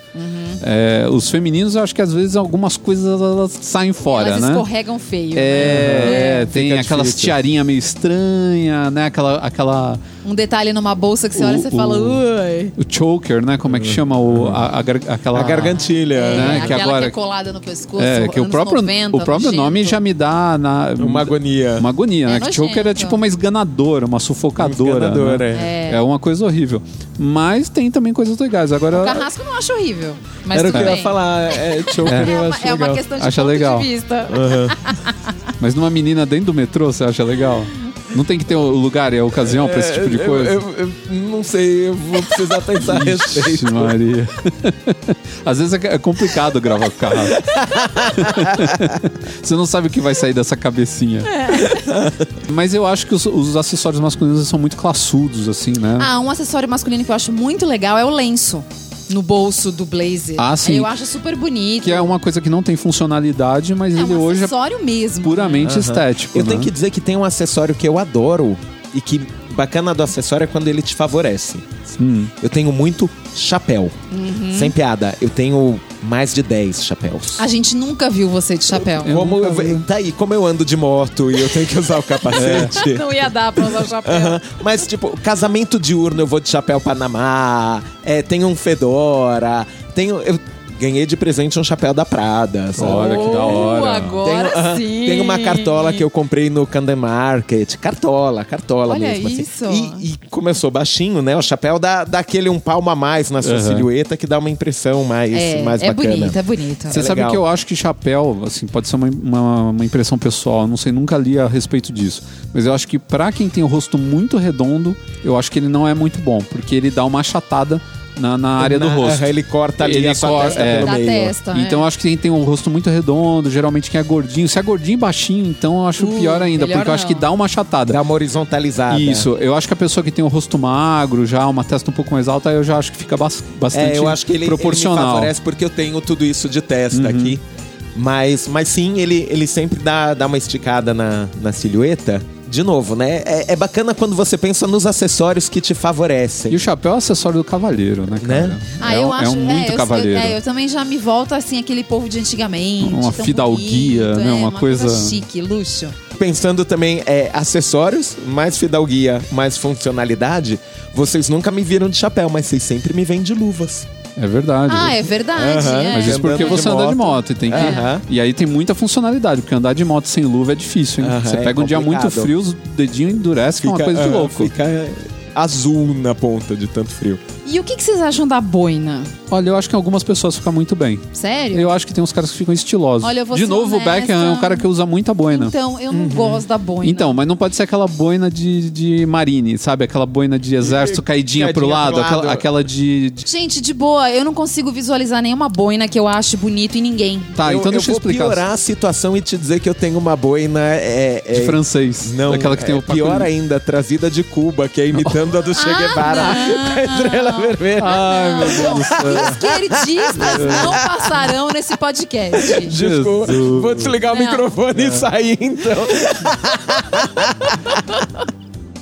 É, os femininos, eu acho que às vezes algumas coisas elas saem fora, Elas né? escorregam feio. né? É, é, tem Fica aquelas difícil. tiarinha meio estranha, né? Aquela, aquela Um detalhe numa bolsa que você O- olha e você o- fala, ui. o choker, né? Como é que chama o a, a aquela A gargantilha. É, né, que aquela agora- que é colada no pescoço. É, que o próprio 90, o próprio nojento. nome já me dá na Uma agonia. uma agonia, É né? Que choker é tipo uma esganadora, uma sufocadora. Enganadora, né? é. É uma coisa horrível. Mas tem também coisas legais. Agora O carrasco eu não acho horrível. Mas Era o que eu ia bem. falar. É, *laughs* choker É, eu uma, acho é uma legal. questão de Acha ponto legal. de vista. *laughs* Mas numa menina dentro do metrô, você acha legal? Não tem que ter o lugar e a ocasião pra esse tipo de É, coisa? Eu, eu- eu não sei, eu vou precisar pensar a respeito. Maria. *laughs* Às vezes é é complicado gravar com o carro. Você não sabe o que vai sair dessa cabecinha. Mas eu acho que os, os acessórios masculinos são muito classudos, assim, né? Ah, um acessório masculino que eu acho muito legal é o lenço no bolso do blazer. Ah, sim. Eu acho super bonito. Que é uma coisa que não tem funcionalidade, mas É ele um hoje é acessório mesmo. puramente estético. Eu né? tenho que dizer que tem um acessório que eu adoro e que bacana do acessório é quando ele te favorece. Hum. Eu tenho muito chapéu. Uhum. Sem piada, eu tenho mais de 10 chapéus. A gente nunca viu você de chapéu. Eu Como nunca eu, tá aí, como eu ando de moto e eu tenho que usar o *laughs* capacete. Não ia dar pra usar o chapéu. Aham. Mas, tipo, casamento diurno eu vou de chapéu Panamá, é, tenho um Fedora, tenho. Eu ganhei de presente um chapéu da Prada, sabe? Olha que da hora. Agora Tenho, aham, sim. tenho uma cartola que eu comprei no Camden Market. Cartola, cartola Olha mesmo. assim. isso. E, e como eu sou baixinho, né? O chapéu dá, dá aquele um palmo a mais na sua Aham. silhueta que dá uma impressão mais, É, mais é bacana. bonito, é bonito. Você É sabe legal. que eu acho que chapéu, assim, pode ser uma, uma, uma impressão pessoal, eu não sei, nunca li a respeito disso. Mas eu acho que pra quem tem o rosto muito redondo, eu acho que ele não é muito bom, porque ele dá uma achatada na, na área do Na- rosto. aham, Ele corta ali Ele a sua cor- testa é. meio. testa. Então eu acho que quem tem um rosto muito redondo, geralmente quem é gordinho. Se é gordinho e baixinho, então eu acho Uh, pior ainda, porque eu acho não. que dá uma achatada. Dá uma horizontalizada. Isso, eu acho que a pessoa que tem o rosto magro, já uma testa um pouco mais alta, eu já acho que fica bas- bastante É, eu acho que ele, ele me proporcional. Uhum. favorece porque eu tenho tudo isso de testa aqui. Mas, mas sim, ele, ele sempre dá, dá uma esticada na, na silhueta. De novo, né? É, é bacana quando você pensa nos acessórios que te favorecem. E o chapéu é acessório do cavalheiro, né, cara? Né? Ah, é, eu um- acho. é um muito eu- cavalheiro. Eu, é, eu também já me volto assim, aquele povo de antigamente. Uma tão fidalguia, bonito, né? é, Uma coisa- chique, luxo. Pensando também é, acessórios, mais fidalguia, mais funcionalidade. Vocês nunca me viram de chapéu, mas vocês sempre me vêm de luvas. É verdade. Ah, é verdade. Aham, é. Mas isso porque Andando de você anda de moto. e tem que. Aham. E aí tem muita funcionalidade, porque andar de moto sem luva é difícil, hein? Aham, você é pega um dia muito complicado. frio, os dedinhos endurecem, que é uma coisa de louco. Fica azul na ponta de tanto frio. E o que, que vocês acham da boina? Olha, eu acho que algumas pessoas ficam muito bem. Sério? Eu acho que tem uns caras que ficam estilosos. Olha, eu vou de ser novo, o honesta. Beckham é um cara que usa muita boina. Então, eu não gosto da boina. Então, mas não pode ser aquela boina de, de marine, sabe? Aquela boina de exército *laughs* caidinha, pro Caidinha lado, pro Aquela, lado. aquela de, de- Gente, de boa, eu não consigo visualizar nenhuma boina que eu ache bonito em ninguém. Tá, eu, então eu deixa eu vou explicar. piorar a situação e te dizer que eu tenho uma boina é, é- De francês. Não, Daquela que tem é o pior pacolinho. ainda, trazida de Cuba, que é imitando a do Che Ah, Guevara. não. *laughs* a estrela vermelha. Ai, meu Deus do céu. Esquerdistas não passarão nesse podcast. Desculpa, Jesus. vou desligar o Não. microfone e sair então.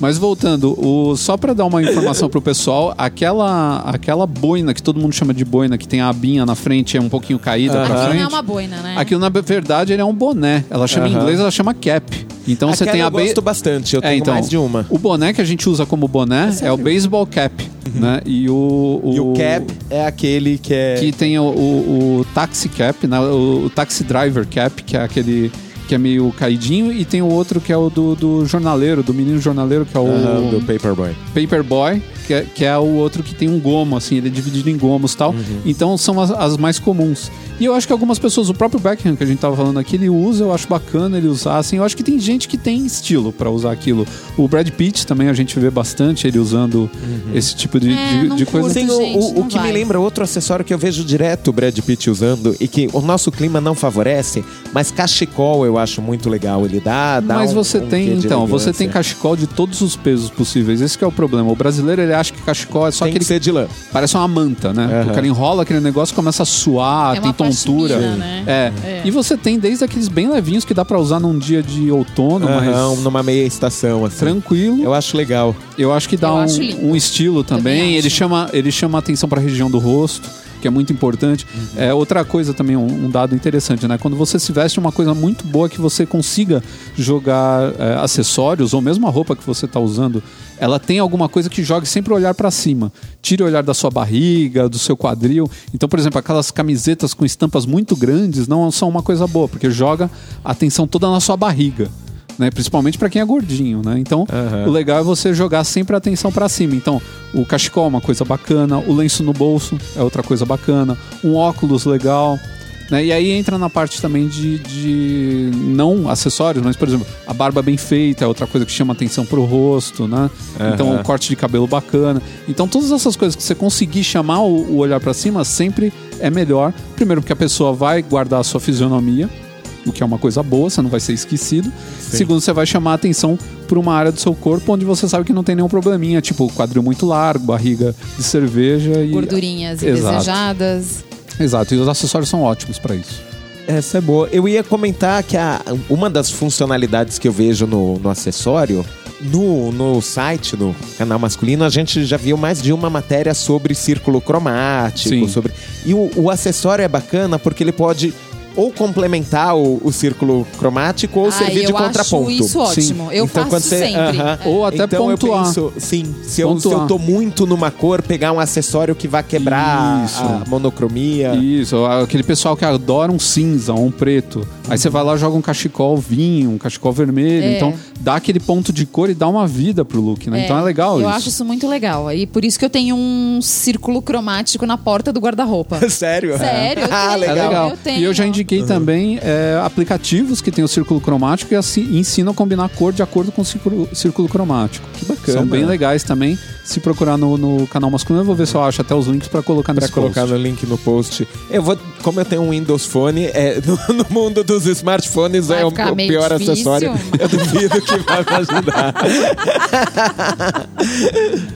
Mas voltando, o, só pra dar uma informação pro pessoal, aquela, aquela boina que todo mundo chama de boina, que tem a abinha na frente, é um pouquinho caída pra Aquilo frente. não é uma boina, né? Aquilo, na verdade, ele é um boné. Ela chama em Aham. inglês, ela chama cap. Então você Aquela tem a eu gosto bastante, eu É, tenho então, mais de uma. O boné que a gente usa como boné é, o baseball cap, né? E o, E o cap é aquele que é... que tem o, o, o taxi cap, né? o, o taxi driver cap, que é aquele que é meio caidinho, e tem o outro que é o do, do jornaleiro, do menino jornaleiro, que é o Aham, do Paperboy. Paperboy, que é, que é o outro que tem um gomo, assim, ele é dividido em gomos e tal. Então são as, as mais comuns. E eu acho que algumas pessoas, o próprio Beckham que a gente tava falando aqui, ele usa, eu acho bacana ele usar, assim. Eu acho que tem gente que tem estilo pra usar aquilo. O Brad Pitt também a gente vê bastante ele usando esse tipo de, É, de, não de coisa. o, gente, o- o que me vai. lembra outro acessório que eu vejo direto o Brad Pitt usando e que o nosso clima não favorece, mas cachecol eu acho muito legal. Ele dá, dá Mas um- você um tem, então, você tem cachecol de todos os pesos possíveis. Esse que é o problema. O brasileiro, ele acha que cachecol é só Tem aquele que ser de lã. Parece uma manta, né? Aham. O cara enrola aquele negócio, começa a suar, É tem uma tontura. né? É. É. E você tem desde aqueles bem levinhos que dá pra usar num dia de outono, Aham, mas numa meia estação, assim. tranquilo. Eu acho legal. Eu acho que dá um, um estilo também. Também ele chama ele chama atenção pra região do rosto. Que é muito importante. É outra coisa também, um, um dado interessante, né? Quando você se veste uma coisa muito boa que você consiga jogar é, acessórios ou mesmo a roupa que você está usando, ela tem alguma coisa que jogue sempre o olhar para cima. Tire o olhar da sua barriga, do seu quadril. Então, por exemplo, aquelas camisetas com estampas muito grandes não são uma coisa boa, porque joga a atenção toda na sua barriga. Né? Principalmente para quem é gordinho, né? Então, Aham. o legal é você jogar sempre a atenção para cima. Então, o cachecol é uma coisa bacana, o lenço no bolso é outra coisa bacana, um óculos legal. Né? E aí entra na parte também de, de não acessórios, mas, por exemplo, a barba bem feita é outra coisa que chama atenção pro rosto, né? Então, o corte de cabelo bacana. Então, todas essas coisas que você conseguir chamar o, o olhar para cima sempre é melhor. Primeiro, porque a pessoa vai guardar a sua fisionomia, o que é uma coisa boa, você não vai ser esquecido. Segundo, você vai chamar a atenção para uma área do seu corpo onde você sabe que não tem nenhum probleminha, tipo quadril muito largo, barriga de cerveja e Gordurinhas Exato. indesejadas. Exato, e os acessórios são ótimos para isso. Essa é boa. Eu ia comentar que a, uma das funcionalidades que eu vejo no, no acessório, no, no site, no canal masculino, a gente já viu mais de uma matéria sobre círculo cromático. Sim. sobre E o, o acessório é bacana porque ele pode ou complementar o, o círculo cromático ou Ah, servir de eu contraponto. acho isso ótimo. Eu Então, faço quando você- sempre. aham. É. Ou até então pontuar. eu penso, sim, se eu, se Pontuar. eu tô muito numa cor, pegar um acessório que vai quebrar Isso. a monocromia. Isso, aquele pessoal que adora um cinza ou um preto. Aí você vai lá joga um cachecol vinho, um cachecol vermelho. É. Então dá aquele ponto de cor e dá uma vida pro look, né? então é legal Eu isso. acho isso muito legal. E por isso que eu tenho um círculo cromático na porta do guarda-roupa. *laughs* Sério? Sério, eu *laughs* ah, tenho. É legal. legal. Eu tenho. E eu já indiquei também é, aplicativos que tem o círculo cromático e assim, ensinam a combinar a cor de acordo com o círculo, círculo cromático. Que bacana. São bem legais também. Se procurar no, no canal masculino, eu vou ver se eu acho até os links pra colocar Pra nesse colocar post. no link no post. Eu vou, como eu tenho um Windows Phone, é, *laughs* no, no mundo dos smartphones Vai é o, o pior difícil. acessório. Eu duvido que vai me ajudar. *laughs*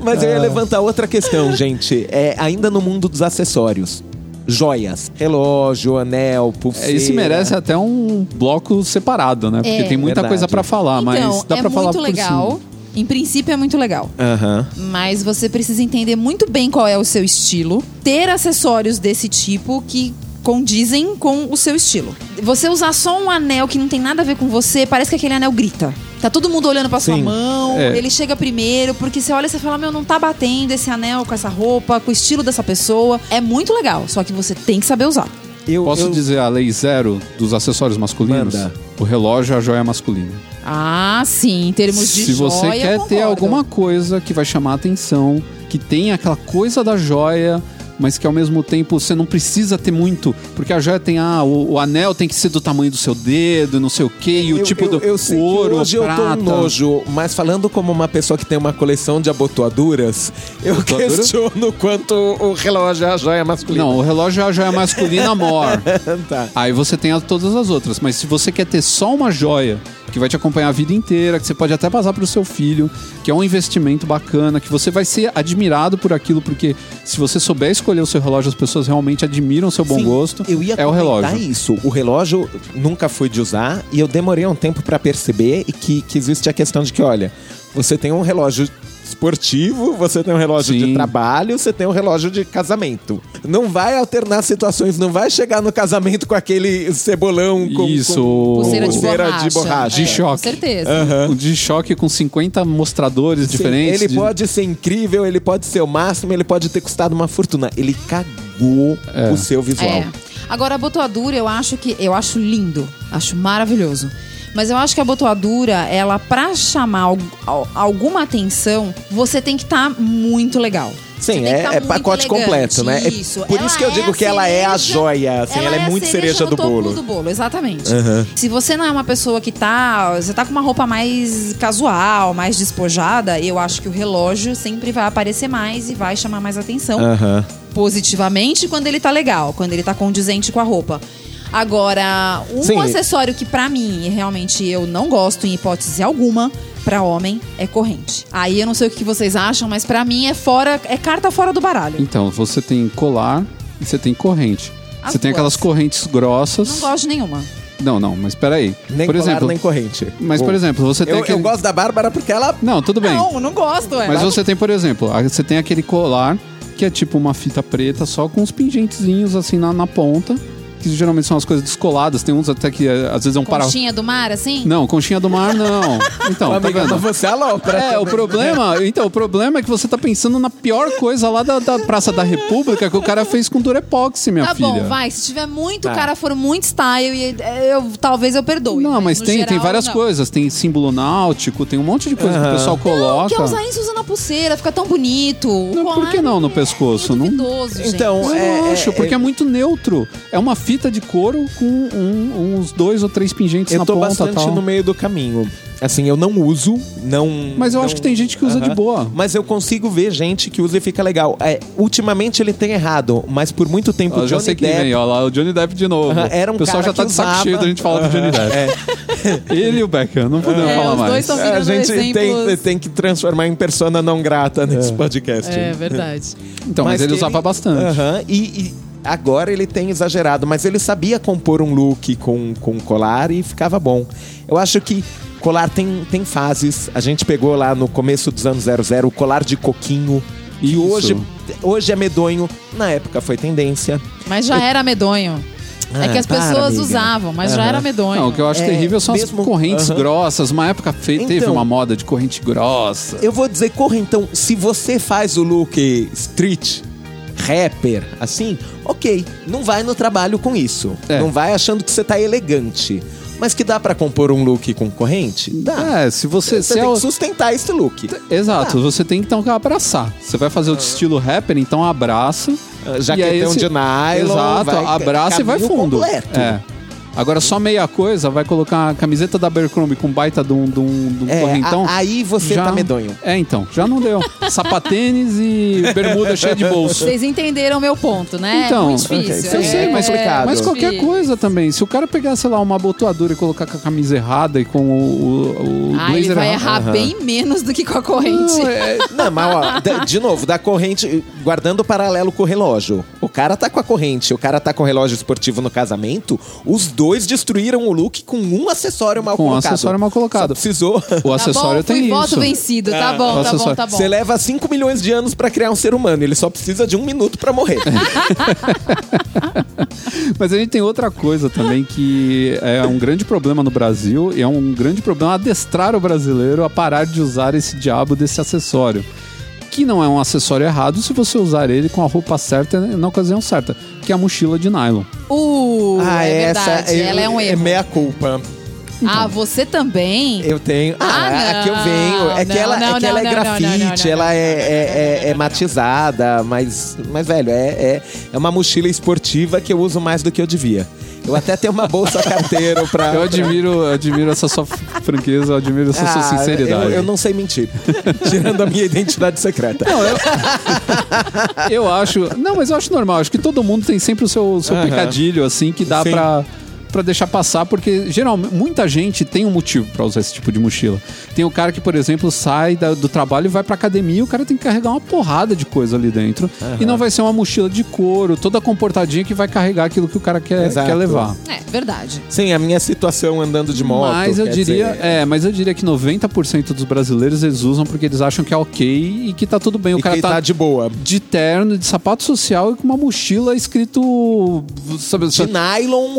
Mas eu ia levantar outra questão, gente. É, ainda no mundo dos acessórios. Joias, relógio, anel, É, pulseira. esse merece até um bloco separado, né? Porque É. tem muita Verdade. coisa pra falar, então, mas dá é pra falar muito por legal. cima. Em princípio é muito legal. Aham. Mas você precisa entender muito bem qual é o seu estilo, ter acessórios desse tipo que condizem com o seu estilo. Você usar só um anel que não tem nada a ver com você, parece que aquele anel grita. Tá todo mundo olhando pra sua Sim. mão, É. ele chega primeiro, porque você olha e você fala, meu, não tá batendo esse anel com essa roupa, com o estilo dessa pessoa. É muito legal, só que você tem que saber usar. Eu, Posso eu- dizer a lei zero dos acessórios masculinos? Manda. O relógio é a joia masculina. Ah, sim, em termos de Se você joia, quer eu ter concordo. alguma coisa que vai chamar a atenção, que tem aquela coisa da joia, mas que ao mesmo tempo você não precisa ter muito, porque a joia tem ah, o, o anel tem que ser do tamanho do seu dedo, não sei o quê, e o eu, tipo eu, do eu sei o ouro, hoje prata. eu tô nojo, mas falando como uma pessoa que tem uma coleção de abotoaduras, eu Abotoadura? questiono quanto o relógio é a joia masculina. Não, o relógio é a joia masculina more. *laughs* tá. Aí você tem todas as outras. Mas se você quer ter só uma joia que vai te acompanhar a vida inteira, que você pode até passar pro seu filho, que é um investimento bacana, que você vai ser admirado por aquilo, porque se você souber escolher o seu relógio, as pessoas realmente admiram o seu bom Sim, gosto. Eu ia é o relógio. isso. O relógio nunca fui de usar e eu demorei um tempo pra perceber e que, que existe a questão de que, olha, você tem um relógio esportivo, você tem um relógio de Sim. trabalho, você tem um relógio de casamento. Não vai alternar situações, não vai chegar no casamento com aquele cebolão com, Isso, com Pulseira de borracha. de borracha. De É, choque. Com certeza. Um de choque com 50 mostradores Sim, diferentes. Ele de- pode ser incrível, ele pode ser o máximo, ele pode ter custado uma fortuna. Ele cagou É. o seu visual. É. Agora a abotoadura eu acho que eu acho lindo, acho maravilhoso. Mas eu acho que a abotoadura, ela pra chamar al- al- alguma atenção, você tem que estar muito legal. Sim, é, tá é pacote elegante. completo, né? É Isso. por Ela isso que eu digo a que ela é a cereja- joia, assim, ela, é a muito cereja no do bolo. do bolo, exatamente. Aham. Se você não é uma pessoa que tá. Você tá com uma roupa mais casual, mais despojada, eu acho que o relógio sempre vai aparecer mais e vai chamar mais atenção Aham. positivamente quando ele tá legal, quando ele tá condizente com a roupa. Agora, um Sim. acessório que pra mim realmente eu não gosto em hipótese alguma pra homem é corrente. Aí eu não sei o que vocês acham, mas pra mim é fora, é carta fora do baralho. Então, você tem colar e você tem corrente. As você tem duas. aquelas correntes grossas. Não gosto de nenhuma. Não, não, mas peraí. Nem por colar, exemplo, nem corrente. mas Bom, por exemplo, você tem eu, aquele... eu gosto da Bárbara porque ela. Não, tudo bem. Não, não gosto, é. Mas você tem, por exemplo, você tem aquele colar que é tipo uma fita preta só com uns pingentezinhos assim na, na ponta, que geralmente são as coisas descoladas. Tem uns até que é, às vezes é um para... Conchinha do mar, assim? Não, conchinha do mar não. Então, tá Amiga, vendo? você alopra. É, o problema, então, o problema é que você tá pensando na pior coisa lá da, da Praça da República que o cara fez com Durepoxi, minha Tá filha. bom, vai. Se tiver muito, Tá. o cara for muito style, e é, eu, talvez eu perdoe. Não, mas no tem, tem geral, várias não. coisas. Tem símbolo náutico, tem um monte de coisa que o pessoal coloca. Quer usar isso, usa na pulseira, fica tão bonito. Não, por que não no é pescoço? Muito Não- vidoso, gente. Então, Eu é, não acho, é, porque é muito neutro. É uma fita de couro com um- uns dois ou três pingentes Eu na tô ponta bastante tal. no meio do caminho. Assim, eu não uso, não. Mas eu não- acho que tem gente que usa de Aham. boa. Mas eu consigo ver gente que usa e fica legal. É, ultimamente ele tem errado, mas por muito tempo o eu já Johnny sei quem Depp. vem, ó lá, o Johnny Depp de novo. Aham, era um o pessoal cara já tá que de saco usava- cheio da gente falar do Johnny Depp. Ele e o Beckham, não podemos É, falar os mais. É, a gente tem, exemplos. tem que transformar em persona não grata nesse podcast. É verdade. Então, mas, ele que usava bastante. E, e agora ele tem exagerado, mas ele sabia compor um look com, com colar e ficava bom. Eu acho que colar tem, tem fases. A gente pegou lá no começo dos anos 00 o colar de coquinho. E Isso. hoje, hoje é medonho. Na época foi tendência. Mas já era medonho. é Ah, que as para, pessoas amiga. usavam, mas já Aham. era medonho. Não, o que eu acho É, terrível são mesmo- as correntes Aham. grossas. Uma época fe- teve Então- uma moda de corrente grossa. Eu vou dizer, corra então, se você faz o look street, rapper, assim, ok, não vai no trabalho com isso. É. Não vai achando que você tá elegante. Mas que dá pra compor um look com corrente? Dá. É, se você. Você se é tem o- que sustentar esse look. Exato, Dá. você tem que então que abraçar. Você vai fazer o estilo rapper, então abraça. Ah, jaquetão esse- de nylon, Exato, vai- abraça e vai fundo. completo. É. Agora só meia coisa, vai colocar a camiseta da Abercrombie com baita de um, de um, de um É, correntão. a- aí você já- tá medonho. É, então, já não deu. *laughs* Sapatênis e bermuda cheia de bolso. Vocês entenderam o meu ponto, né? Então, é muito difícil. ok, Eu é, sei, mas, complicado. mas qualquer difícil. coisa também. Se o cara pegar, sei lá, uma abotoadura e colocar com a camisa errada e com o, o, o Ah, ele blazer vai errado. errar bem menos do que com a corrente. Não, é- Não, mas ó, da- de novo, da corrente, guardando o paralelo com o relógio. O cara tá com a corrente, o cara tá com o relógio esportivo no casamento, os dois destruíram o look com um acessório mal Com um colocado. acessório mal colocado. Só precisou. O acessório tá bom, tem isso. voto vencido. Tá É, bom, tá bom, tá bom. Você leva 5 milhões de anos pra criar um ser humano, ele só precisa de um minuto pra morrer. *laughs* Mas a gente tem outra coisa também que é um grande problema no Brasil e é um grande problema adestrar o brasileiro a parar de usar esse diabo desse acessório. Que não é um acessório errado se você usar ele com a roupa certa e na ocasião certa, que é a mochila de nylon. Uh, é verdade. ela é um É erro. meia culpa. Ah, você também? Eu tenho. Ah, Ah, a que eu venho. É que não, ela, não, é, que ela é não, não, grafite, não, não, não, ela não, é, não, é, é- é matizada, mas, mas velho, é, é, é uma mochila esportiva que eu uso mais do que eu devia. Eu até tenho uma bolsa carteiro pra. Eu admiro, eu admiro essa sua franqueza, eu admiro essa sua Ah, sinceridade. Eu, eu não sei mentir. *laughs* Tirando a minha identidade secreta. Eu acho. Não, mas eu acho normal. Acho que todo mundo tem sempre o seu, seu Aham. pecadilho, assim, que dá Sim. pra. Pra deixar passar, porque geralmente muita gente tem um motivo pra usar esse tipo de mochila. Tem o cara que, por exemplo, sai da- do trabalho e vai pra academia e o cara tem que carregar uma porrada de coisa ali dentro. E não vai ser uma mochila de couro, toda comportadinha que vai carregar aquilo que o cara quer, Exato. quer levar. É, verdade. Sim, a minha situação andando de moto. mas eu diria, dizer, é, mas eu diria que 90% dos brasileiros eles usam porque eles acham que é ok e que tá tudo bem. O e cara que tá, tá de boa. de terno, de sapato social e com uma mochila escrito. Sabe, De nylon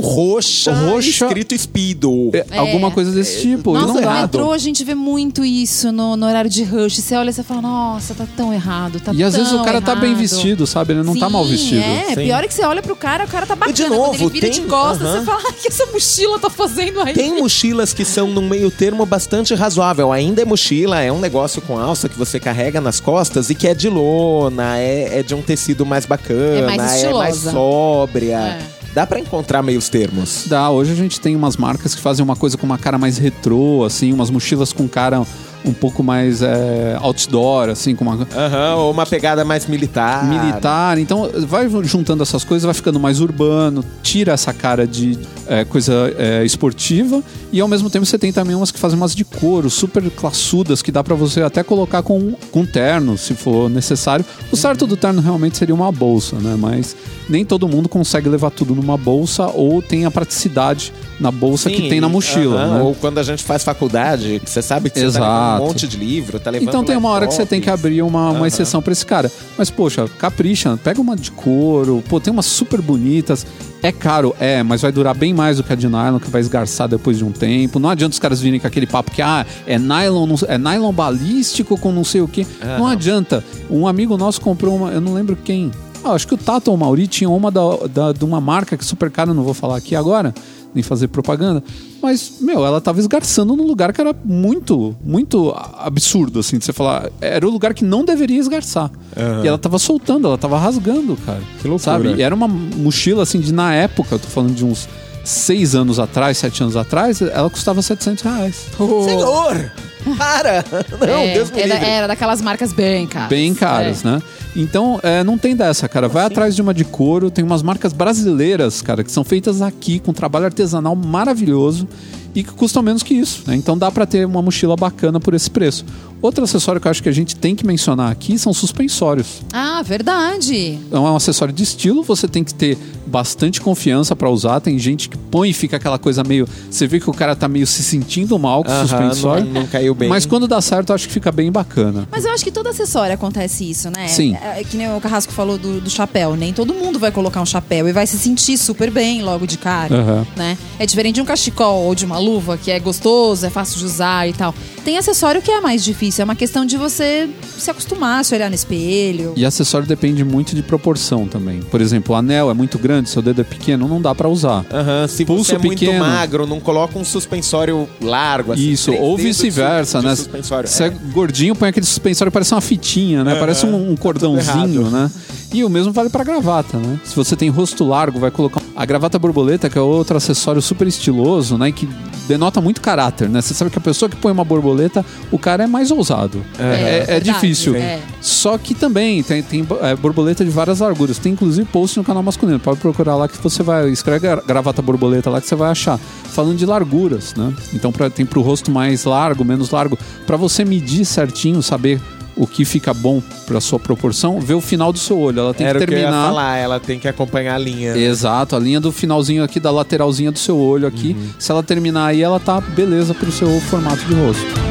roxa, Roxa. escrito Speedo. é, alguma coisa desse tipo. e Nossa, não no metrô a gente vê muito isso no, no horário de rush. Você olha e você fala, nossa, tá tão errado, tá E às vezes o cara tá bem errado." vestido, sabe? Ele não tá Sim, mal vestido. É, Sim. pior é que você olha pro cara, o cara tá bacana. de Quando novo, ele vira tem- de costas, você fala, o que essa mochila tá fazendo aí? Tem mochilas que são num meio termo bastante razoável. Ainda é mochila, é um negócio com alça que você carrega nas costas e que é de lona, é, é de um tecido mais bacana, É mais mais estilosa. sóbria. É. Dá pra encontrar meios termos. Dá, hoje a gente tem umas marcas que fazem uma coisa com uma cara mais retrô, assim, umas mochilas com cara um pouco mais é, outdoor, assim, com uma. Aham, ou uma pegada mais militar. militar. Então, vai juntando essas coisas, vai ficando mais urbano, tira essa cara de é, coisa é, esportiva e ao mesmo tempo você tem também umas que fazem umas de couro, super classudas, que dá pra você até colocar com, com terno, se for necessário. O certo do terno realmente seria uma bolsa, né? Mas nem todo mundo consegue levar tudo numa bolsa ou tem a praticidade na bolsa que Sim, tem na mochila. né? Ou quando a gente faz faculdade, que você sabe que você tá Exato. Um monte de livro, tá levando Então tem uma hora que você tem que abrir uma, uma exceção pra esse cara. Mas, poxa, capricha, pega uma de couro, pô, tem umas super bonitas. É caro, é, mas vai durar bem mais do que a de nylon, que vai esgarçar depois de um tempo. Não adianta os caras virem com aquele papo que, ah, é nylon, é nylon balístico com não sei o quê. Ah, não não. adianta. Um amigo nosso comprou uma, eu não lembro quem. Ah, acho que o Tato ou o Mauri tinham uma da, da- de uma marca que é super cara, não vou falar aqui agora, nem fazer propaganda. Mas, meu, ela tava esgarçando num lugar que era muito, muito absurdo, assim, de você falar. Era o lugar que não deveria esgarçar. Aham. E ela tava soltando, ela tava rasgando, cara. Que loucura. Sabe? E era uma mochila, assim, de na época, eu tô falando de uns seis anos atrás, sete anos atrás, ela custava 700 reais. Senhor! *laughs* Para! Não, é, Deus me é da- livre. era daquelas marcas bem caras. Bem caras, É. né? Então, é, não tem dessa, cara. Vai atrás de uma de couro, tem umas marcas brasileiras, cara, que são feitas aqui, com trabalho artesanal maravilhoso e que custam menos que isso, né? Então dá pra ter uma mochila bacana por esse preço. Outro acessório que eu acho que a gente tem que mencionar aqui são suspensórios. Ah, verdade. É um acessório de estilo, você tem que ter bastante confiança pra usar. Tem gente que põe e fica aquela coisa meio. Você vê que o cara tá meio se sentindo mal com o Aham, suspensório. não- não caiu bem. Mas quando dá certo, eu acho que fica bem bacana. Mas eu acho que todo acessório acontece isso, né? Sim. É, que nem o Carrasco falou do, do chapéu. Nem todo mundo vai colocar um chapéu e vai se sentir super bem logo de cara, Aham. né? É diferente de um cachecol ou de uma luva, que é gostoso, é fácil de usar e tal. Tem acessório que é mais difícil. É uma questão de você se acostumar, se olhar no espelho. E acessório depende muito de proporção também. Por exemplo, o anel é muito grande, seu dedo é pequeno, não dá pra usar. Aham, se Pulso você é muito pequeno. magro, não coloca um suspensório largo assim. Isso, ou vice-versa, né? Suspensório. Se é gordinho, põe aquele suspensório, parece uma fitinha, né? Aham. Parece um, um cordãozinho, errado. né? E o mesmo vale pra gravata, né? Se você tem rosto largo, vai colocar a gravata borboleta, que é outro acessório super estiloso, né? Que denota muito caráter, né? Você sabe que a pessoa que põe uma borboleta, o cara é mais ousado. É, é verdade, difícil. é. Só que também tem, tem é, borboleta de várias larguras. Tem inclusive post no canal masculino. Pode procurar lá que você vai. Escreve gra- gravata borboleta lá que você vai achar. Falando de larguras, né? Então pra, tem pro rosto mais largo, menos largo. Pra você medir certinho, saber o que fica bom pra sua proporção, ver o final do seu olho. Ela tem Era que o que eu ia terminar. falar, ela tem que acompanhar a linha. Exato, a linha do finalzinho aqui da lateralzinha do seu olho aqui. Uhum. Se ela terminar aí, ela tá beleza pro seu formato de rosto.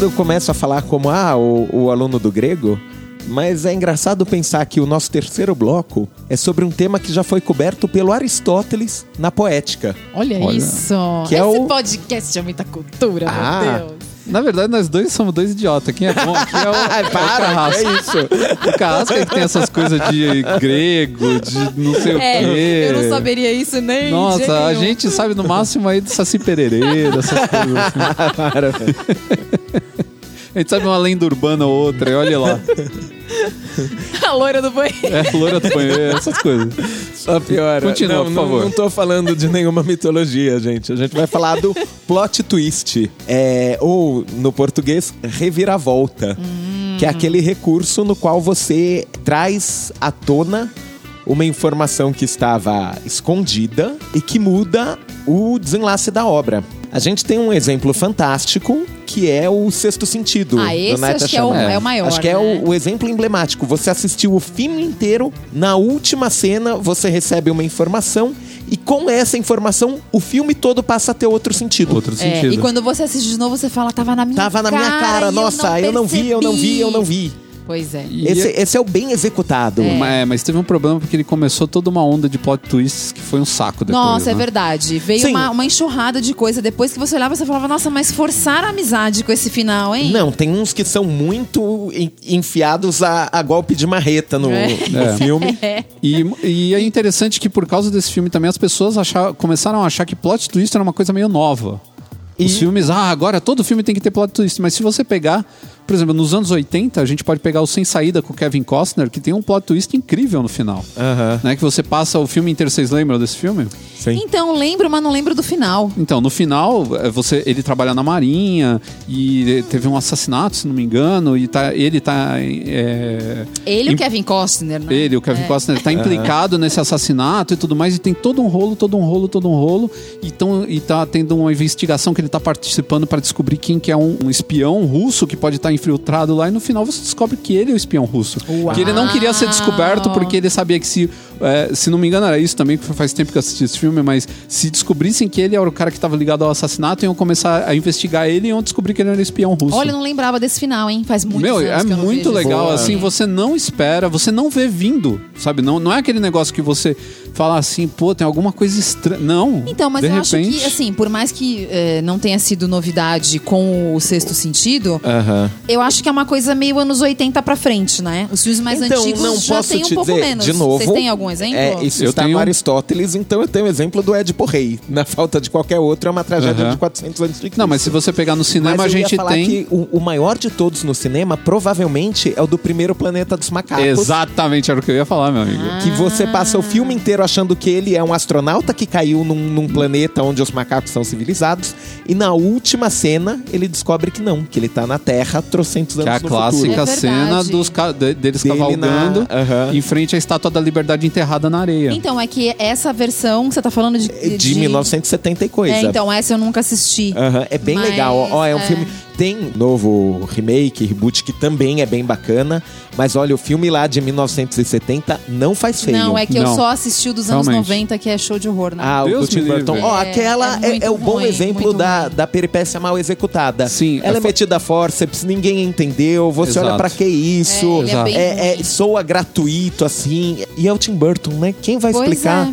Quando eu começo a falar como ah, o, o aluno do grego, mas é engraçado pensar que o nosso terceiro bloco é sobre um tema que já foi coberto pelo Aristóteles na poética. Olha, Olha. isso. Que é Esse o- podcast é muita cultura, Ah. meu Deus. Na verdade, nós dois somos dois idiotas. Quem é bom aqui é o, Ai, *laughs* é o para, Carrasco. é isso. O Carrasco é que tem essas coisas de grego, de não sei o quê. É, eu não saberia isso nem. Nossa, a gente sabe no máximo aí do Saci Pererê, dessas coisas assim. *laughs* Para. A gente sabe uma lenda urbana ou outra, e olha lá. *laughs* A loira do banheiro. É, loira do banheiro, essas coisas. Só piora. Continua, não, por não- favor. Não tô falando de nenhuma mitologia, gente. A gente vai falar do plot twist. É, ou, no português, reviravolta. Que é aquele recurso no qual você traz à tona uma informação que estava escondida e que muda o desenlace da obra. A gente tem um exemplo fantástico que é o Sexto Sentido. Ah, esse acho que é o, é o maior. Acho que é né? o, o exemplo emblemático. Você assistiu o filme inteiro, na última cena você recebe uma informação e com essa informação o filme todo passa a ter outro sentido. Outro É, sentido. e quando você assiste de novo, você fala, tava na minha Tava na minha cara, e nossa, eu não, vi, eu não vi, eu não vi. Pois é. E Esse, esse é o bem executado. É. Mas, mas teve um problema porque ele começou toda uma onda de plot twists que foi um saco depois. Nossa, é né? verdade. Veio uma, uma enxurrada de coisa. Depois que você olhava, você falava, nossa, mas forçar a amizade com esse final, hein? Não, tem uns que são muito en- enfiados a, a golpe de marreta no, É. no É. filme. *laughs* É. E, e é interessante que por causa desse filme também as pessoas achar- começaram a achar que plot twist era uma coisa meio nova. Os E- filmes, ah, agora todo filme tem que ter plot twist. Mas se você pegar, Por exemplo, nos anos 80, a gente pode pegar o Sem Saída com o Kevin Costner, que tem um plot twist incrível no final. Aham. Né? Que você passa o filme inteiro. Vocês lembram desse filme? Sim. Então, lembro, mas não lembro do final. Então, no final, é, você, ele trabalha na Marinha e teve um assassinato, se não me engano, e tá, ele tá. é, Ele e o Kevin Costner, né? Ele, o Kevin É. Costner, tá *laughs* implicado nesse assassinato e tudo mais, e tem todo um rolo, todo um rolo, todo um rolo, e, tão, e tá tendo uma investigação que ele tá participando para descobrir quem que é um, um espião russo que pode estar infiltrado lá, e no final você descobre que ele é o espião russo. Uau. Que ele não queria ser descoberto porque ele sabia que se, é, se não me engano era isso também, que faz tempo que eu assisti esse filme, mas se descobrissem que ele era o cara que estava ligado ao assassinato, iam começar a investigar ele e iam descobrir que ele era espião russo. Olha, eu não lembrava desse final, hein? Faz muito Meu, anos é que eu não muito legal, Boa. assim, você não espera, você não vê vindo, sabe? Não, não é aquele negócio que você fala assim, pô, tem alguma coisa estranha. Não. Então, mas de eu repente, acho que, assim, por mais que eh, não tenha sido novidade com o Sexto Sentido, Aham. eu acho que é uma coisa meio anos 80 pra frente, né? Os filmes mais Então, antigos não já posso tem um te pouco dizer, menos. de novo. Vocês têm algum exemplo? É, isso Eu está tenho- no Aristóteles, então eu tenho o exemplo do Édipo Rei. *laughs* Na falta de qualquer outro, é uma tragédia Aham. de 400 anos de Cristo. Não, mas se você pegar no cinema, Mas a eu ia gente falar tem. que o, o maior de todos no cinema, provavelmente, é o do primeiro Planeta dos Macacos. Exatamente, era o que eu ia falar, meu amigo. Ah. Que você passa o filme inteiro achando que ele é um astronauta que caiu num, num planeta onde os macacos são civilizados. E na última cena, ele descobre que não, que ele tá na Terra trocentos Que anos é a no clássica futuro. É cena dos ca- de- deles Dele cavalgando na- Aham. em frente à Estátua da Liberdade enterrada na areia. Então, é que essa versão que você tá falando de. De, 1970 e coisa. É, então, essa eu nunca assisti. Aham, é bem Mas, legal. Ó, é um é. filme. Tem novo remake, reboot, que também é bem bacana. Mas olha, o filme lá de 1970 não faz feio. Não, é que eu Não. só assisti o dos anos Realmente. 90, que é show de horror, né? Ah, o Deus do Tim Burton. Ó, É, aquela é é, é o bom ruim, exemplo da, ruim. da peripécia mal executada. Sim, Ela é essa- metida a forceps, ninguém entendeu. Você Exato. olha pra que isso? É, ele é bem é, soa gratuito, assim. E é o Tim Burton, né? Quem vai Pois explicar?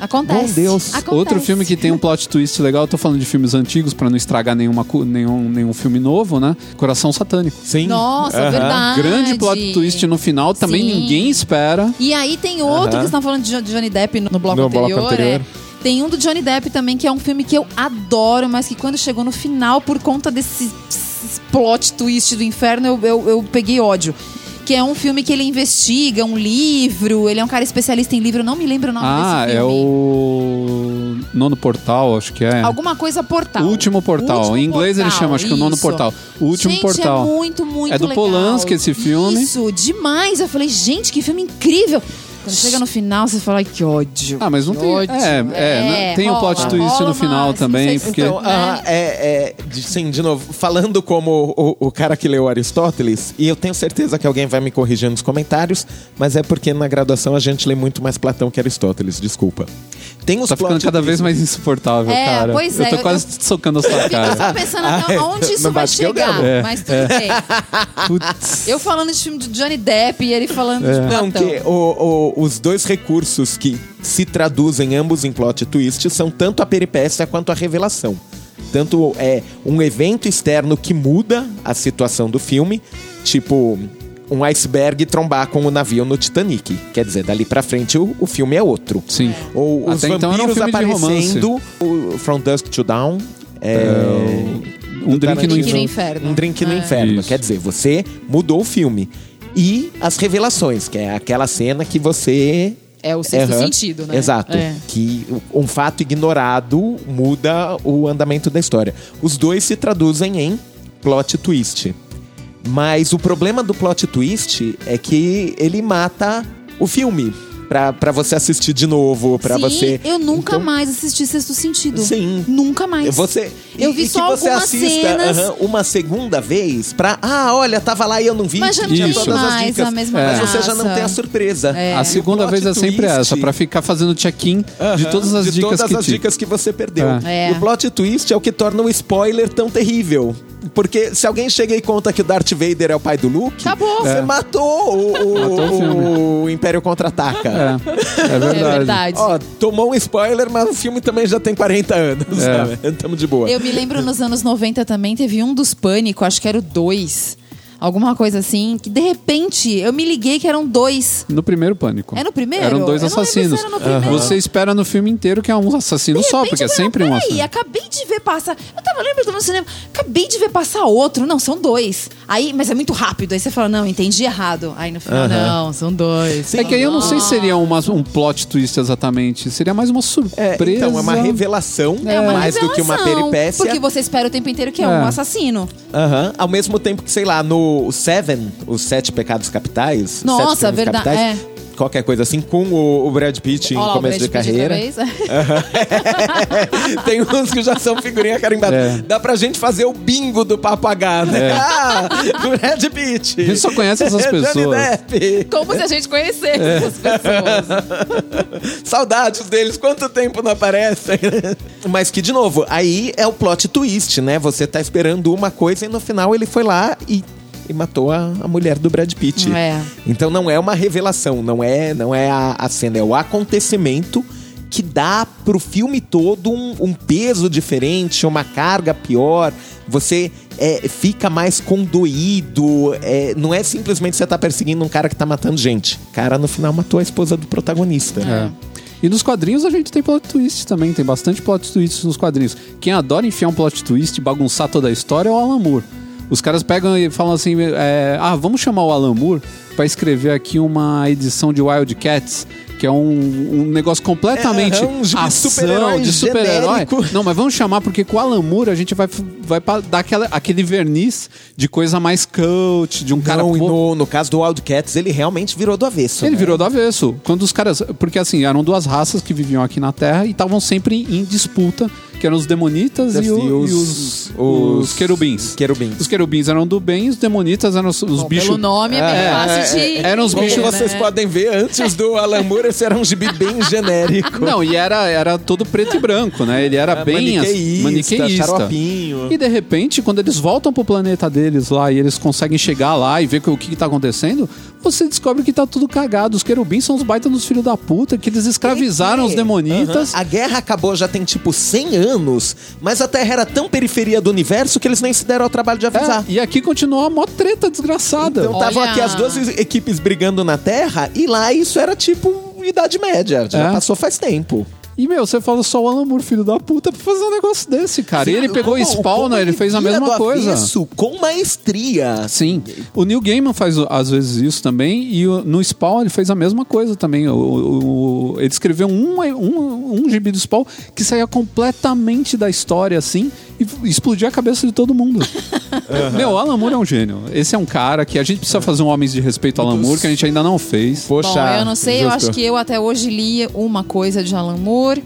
Acontece. Bom Deus. Acontece. Outro filme que tem um plot twist legal, eu tô falando de filmes antigos pra não estragar nenhuma, nenhum, nenhum filme novo, né? Coração Satânico. Sim. Nossa, Aham. verdade. Grande plot twist no final, também Sim. ninguém espera. E aí tem outro Aham. que vocês estão falando de Jo- de Johnny Depp no, no bloco No bloco anterior. anterior. é. Tem um do Johnny Depp também, que é um filme que eu adoro, mas que quando chegou no final, por conta desse, desse plot twist do inferno, eu, eu, eu peguei ódio. Que é um filme que ele investiga um livro, ele é um cara especialista em livro, eu não me lembro o nome Ah, desse é filme. o Nono Portal, acho que é. Alguma coisa portal. Último Portal. Último em inglês ele Portal, chama, acho que é o Nono isso. Portal. O Último gente, Portal. é muito, muito É do legal. Polanski esse filme. Isso, demais. Eu falei, gente, que filme incrível. Quando chega no final, você fala, "Ai, que ódio. Ah, mas não tem. ódio. É, é, né? tem o plot rola, twist rola no final mas também, sei se- porque. Então, né? ah, é, é, de- sim, de novo, falando como o, o cara que leu Aristóteles, e eu tenho certeza que alguém vai me corrigir nos comentários, mas é porque na graduação a gente lê muito mais Platão que Aristóteles, desculpa. Tem os Tá ficando cada vez mais insuportável, É, cara. pois eu é, tô eu- quase socando a sua Eu cara. só pensando *laughs* até onde isso vai eu chegar. É, Mas tudo bem. Putz. Eu falando de filme de Johnny Depp e ele falando de Não, que o- o- os dois recursos que se traduzem ambos em plot twist são tanto a peripécia quanto a revelação. Tanto é um evento externo que muda a situação do filme, tipo um iceberg trombar com o navio no Titanic. Quer dizer, dali pra frente o, o filme é outro. Sim. Ou os Até então um vampiros filme de aparecendo, o From Dusk to Dawn. É, Um drink no Drink no inferno. inferno. um drink no É. inferno. Isso. Quer dizer, você mudou o filme. E as revelações, que é aquela cena que você. É o sexto Aham. sentido, né? Exato. É. Que um fato ignorado muda o andamento da história. Os dois se traduzem em plot twist. Mas o problema do plot twist é que ele mata o filme. Pra, pra você assistir de novo, pra Sim, você. eu nunca Então, mais assisti Sexto Sentido. Sim. Nunca mais. Você, Eu e- vi e só que você algumas assista cenas. aham, uma segunda vez pra. Ah, olha, tava lá e eu não vi. Mas já não tem todas as mais dicas. a mesma Mas graça. você já não tem a surpresa. É. A segunda vez é sempre twist- essa, pra ficar fazendo check-in de Aham, todas as de dicas todas que as te... dicas que você perdeu. É. O plot twist é o que torna o spoiler tão terrível. Porque se alguém chega e conta que o Darth Vader é o pai do Luke, Acabou. você É. matou o, o- Matou o o Império Contra-Ataca. É, é É verdade. verdade. Ó, tomou um spoiler, mas o filme também já tem 40 anos, É. sabe? Tamo de boa. Eu me lembro nos anos 90 também, teve um dos Pânico, acho que era o 2. Alguma coisa assim, que de repente eu me liguei que eram dois. No primeiro pânico. É no primeiro? Eram dois Eu assassinos. era no primeiro. Você espera no filme inteiro que é um assassino De só, porque é sempre um peraí, assassino. acabei de ver passar. Eu tava lembrando no cinema, acabei de ver passar outro. Não, são dois. Aí, mas é muito rápido. Aí você fala, não, entendi errado. Aí no final, não, são dois. É que aí eu não sei se seria uma- um plot twist exatamente. Seria mais uma É, surpresa. então, é uma revelação, É uma mais do que uma revelação, peripécia. Porque você espera o tempo inteiro que é, um É. assassino. Aham. Ao mesmo tempo que, sei lá, no Seven, os Sete Pecados Capitais. os Nossa, verdade, Capitais, Qualquer coisa assim, com o, o Brad Pitt em Olha lá, o começo Brad de Pitt carreira. *laughs* Tem uns que já são figurinha carimbada. É. Dá pra gente fazer o bingo do papagaio, né? É. Ah, Brad Pitt. A gente só conhece essas *laughs* pessoas. Como se a gente conhecesse É. essas pessoas. *laughs* Saudades deles, quanto tempo não aparecem? Mas que, de novo, aí é o plot twist, né? Você tá esperando uma coisa e no final ele foi lá e, e matou a, a mulher do Brad Pitt. É. Então não é uma revelação, não é, não é a, a cena, é o acontecimento que dá pro filme todo um, um peso diferente, uma carga pior. Você é, fica mais condoído. é, não é simplesmente você tá perseguindo um cara que tá matando gente. O cara no final matou a esposa do protagonista. É. E nos quadrinhos a gente tem plot twist também, tem bastante plot twist nos quadrinhos. Quem adora enfiar um plot twist e bagunçar toda a história é o Alan Moore. Os caras pegam e falam assim: é, ah, vamos chamar o Alan Moore pra escrever aqui uma edição de Wildcats, que é um, um negócio completamente É, é um ação, de super-herói. genérico. Não, mas vamos chamar porque com o Alan Moore a gente vai, vai dar aquela, aquele verniz de coisa mais cult, de um cara. Não, e pô- no, no caso do Wildcats, ele realmente virou do avesso. ele né? virou do avesso. Quando os caras. Porque assim, eram duas raças que viviam aqui na Terra e estavam sempre em disputa, que eram os demonitas e, o- e os, os querubins. Querubins. Os querubins eram do bem e os demonitas eram os, os Bom, bichos. Pelo nome é bem É, fácil é, de. é, eram os Como bichos- vocês né? podem ver, antes do Alan Moore, esse era um gibi bem genérico. Não, e era, era todo preto e branco, né? Ele era É, bem assim, maniqueísta, xaropinho. E de repente, quando eles voltam pro planeta deles lá e eles conseguem chegar lá e ver que- o que, que tá acontecendo, você descobre que tá tudo cagado. Os querubins são os baitas dos filhos da puta, que eles escravizaram os demonitas. Aham. A guerra acabou já tem tipo 100 anos, mas a Terra era tão periferia do universo que eles nem se deram ao trabalho de avisar. É, e aqui continua a mó treta desgraçada. Então estavam aqui as duas equipes brigando na Terra e lá isso era tipo Idade Média. Já É. passou faz tempo. E, meu, você fala só o Alan Moore, filho da puta, pra fazer um negócio desse, cara. e ele pegou o Como- Spawn, como né? Ele fez a mesma coisa. avesso, com maestria. Sim. O Neil Gaiman faz às vezes isso também, e no Spawn ele fez a mesma coisa também. O, o- o- ele escreveu um, um, um gibi do Spawn que saía completamente da história, assim, e explodiu a cabeça de todo mundo. Meu, o Alan Moore é um gênio. Esse é um cara que a gente precisa fazer um Homens de Respeito ao Alan Moore, que a gente ainda não fez. Poxa, Bom, eu não sei, eu justo. acho que eu até hoje li uma coisa de Alan Moore.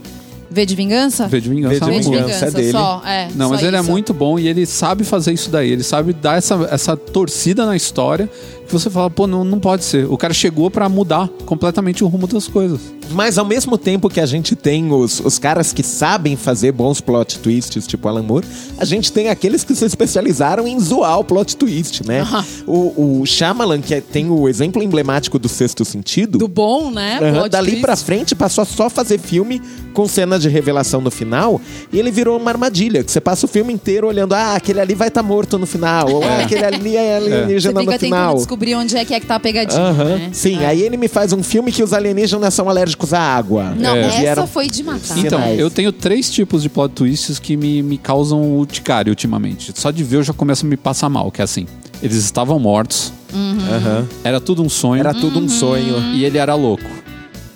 V de Vingança? V de Vingança. V de é de. Vingança. Vingança, dele. só. É, Não, só mas ele é isso. muito bom e ele sabe fazer isso daí. Ele sabe dar essa, essa torcida na história que você fala, pô, não, não pode ser. O cara chegou pra mudar completamente o rumo das coisas. Mas ao mesmo tempo que a gente tem os, os caras que sabem fazer bons plot twists, tipo Alan Moore, a gente tem aqueles que se especializaram em zoar o plot twist, né? O, o Shyamalan, que é- tem o exemplo emblemático do Sexto Sentido, Do bom, né? Plot Dali twist. pra frente passou a só fazer filme com cena de revelação no final e ele virou uma armadilha, que você passa o filme inteiro olhando, ah, aquele ali vai estar morto no final, ou ah, aquele ali é alienígena fica no final. Descobrir onde é que é que tá a pegadinha, Aham. né? Sim, É. aí ele me faz um filme que os alienígenas são alérgicos à água. Não, É. essa Vieram- foi de matar. Então, Sinais. eu tenho três tipos de plot twists que me, me causam urticária ultimamente. Só de ver eu já começo a me passar mal, que é assim. Eles estavam mortos, Aham. era tudo um sonho Era tudo um sonho. e ele era louco.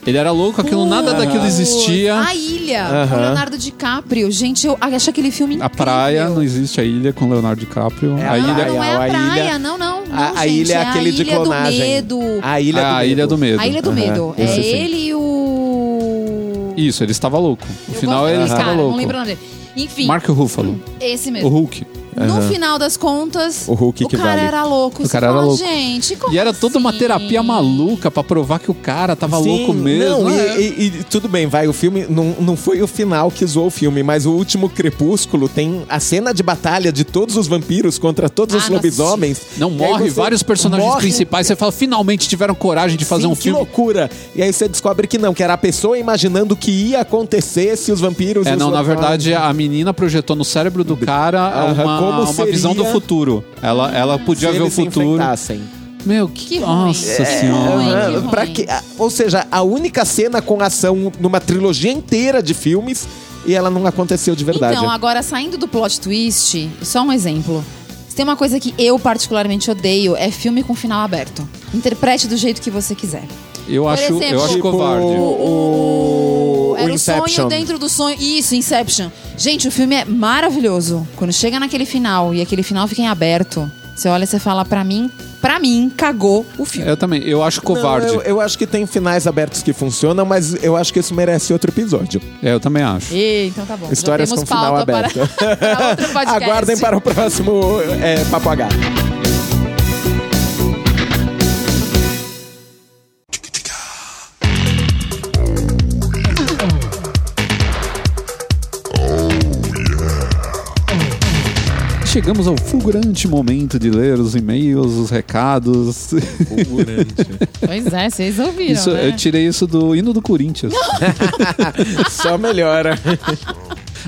Ele era louco, aquilo nada daquilo existia. A ilha, Aham. o Leonardo DiCaprio. Gente, eu acho aquele filme A incrível. praia, não existe a ilha com Leonardo DiCaprio. É a a ilha. praia. Não é a a ilha- praia, não, não. Não A, a ilha é aquele de ilha clonagem. Do medo. A ilha Ah, do a medo. Ilha do Medo. A Ilha do Aham, Medo. esse É sim. ele e o. Isso, ele estava louco. No Eu final ele estava louco. Não lembro o nome dele. Enfim, Mark Ruffalo, esse o mesmo. Hulk. No final das contas, O Hulk que cara vale. era louco. O Você cara era fala, louco. Gente, como E era toda uma assim? terapia maluca pra provar que o cara tava Sim, louco mesmo. Não, e, né? e- e tudo bem, vai. O filme não, não foi o final que zoou o filme, mas o último Crepúsculo tem a cena de batalha de todos os vampiros contra todos Ah, os não lobisomens. Não E aí morre você vários personagens morre- principais. Você fala, finalmente tiveram coragem de fazer Sim, um que filme. loucura! E aí você descobre que não, que era a pessoa imaginando o que ia acontecer se os vampiros. e É, os não, na lobisomens- verdade, a menina projetou no cérebro do cara Aham, uma, uma seria visão do futuro. Ela, ela podia se ver o futuro. Meu, que, Que nossa É, senhora. que pra que- ou seja, a única cena com ação numa trilogia inteira de filmes e ela não aconteceu de verdade. Então, agora saindo do plot twist, só um exemplo. Se tem uma coisa que eu particularmente odeio, é filme com final aberto. Interprete do jeito que você quiser. Eu acho, exemplo, eu acho Tipo, covarde. o, Era o Inception. sonho dentro do sonho. Isso, Inception. Gente, o filme é maravilhoso. Quando chega naquele final e aquele final fica em aberto, você olha e você fala, pra mim, pra mim, cagou o filme. Eu também, eu acho covarde. Não, eu, eu acho que tem finais abertos que funcionam, mas eu acho que isso merece outro episódio. É, eu também acho. E, então tá bom. Já Histórias temos com final pauta para- aberto. *laughs* para outro *laughs* podcast. Aguardem para o próximo é, Papo H. Chegamos ao fulgurante momento de ler os e-mails, os recados. *laughs* Pois é, vocês ouviram, Isso, né? Eu tirei isso do hino do Corinthians. *laughs* Só melhora.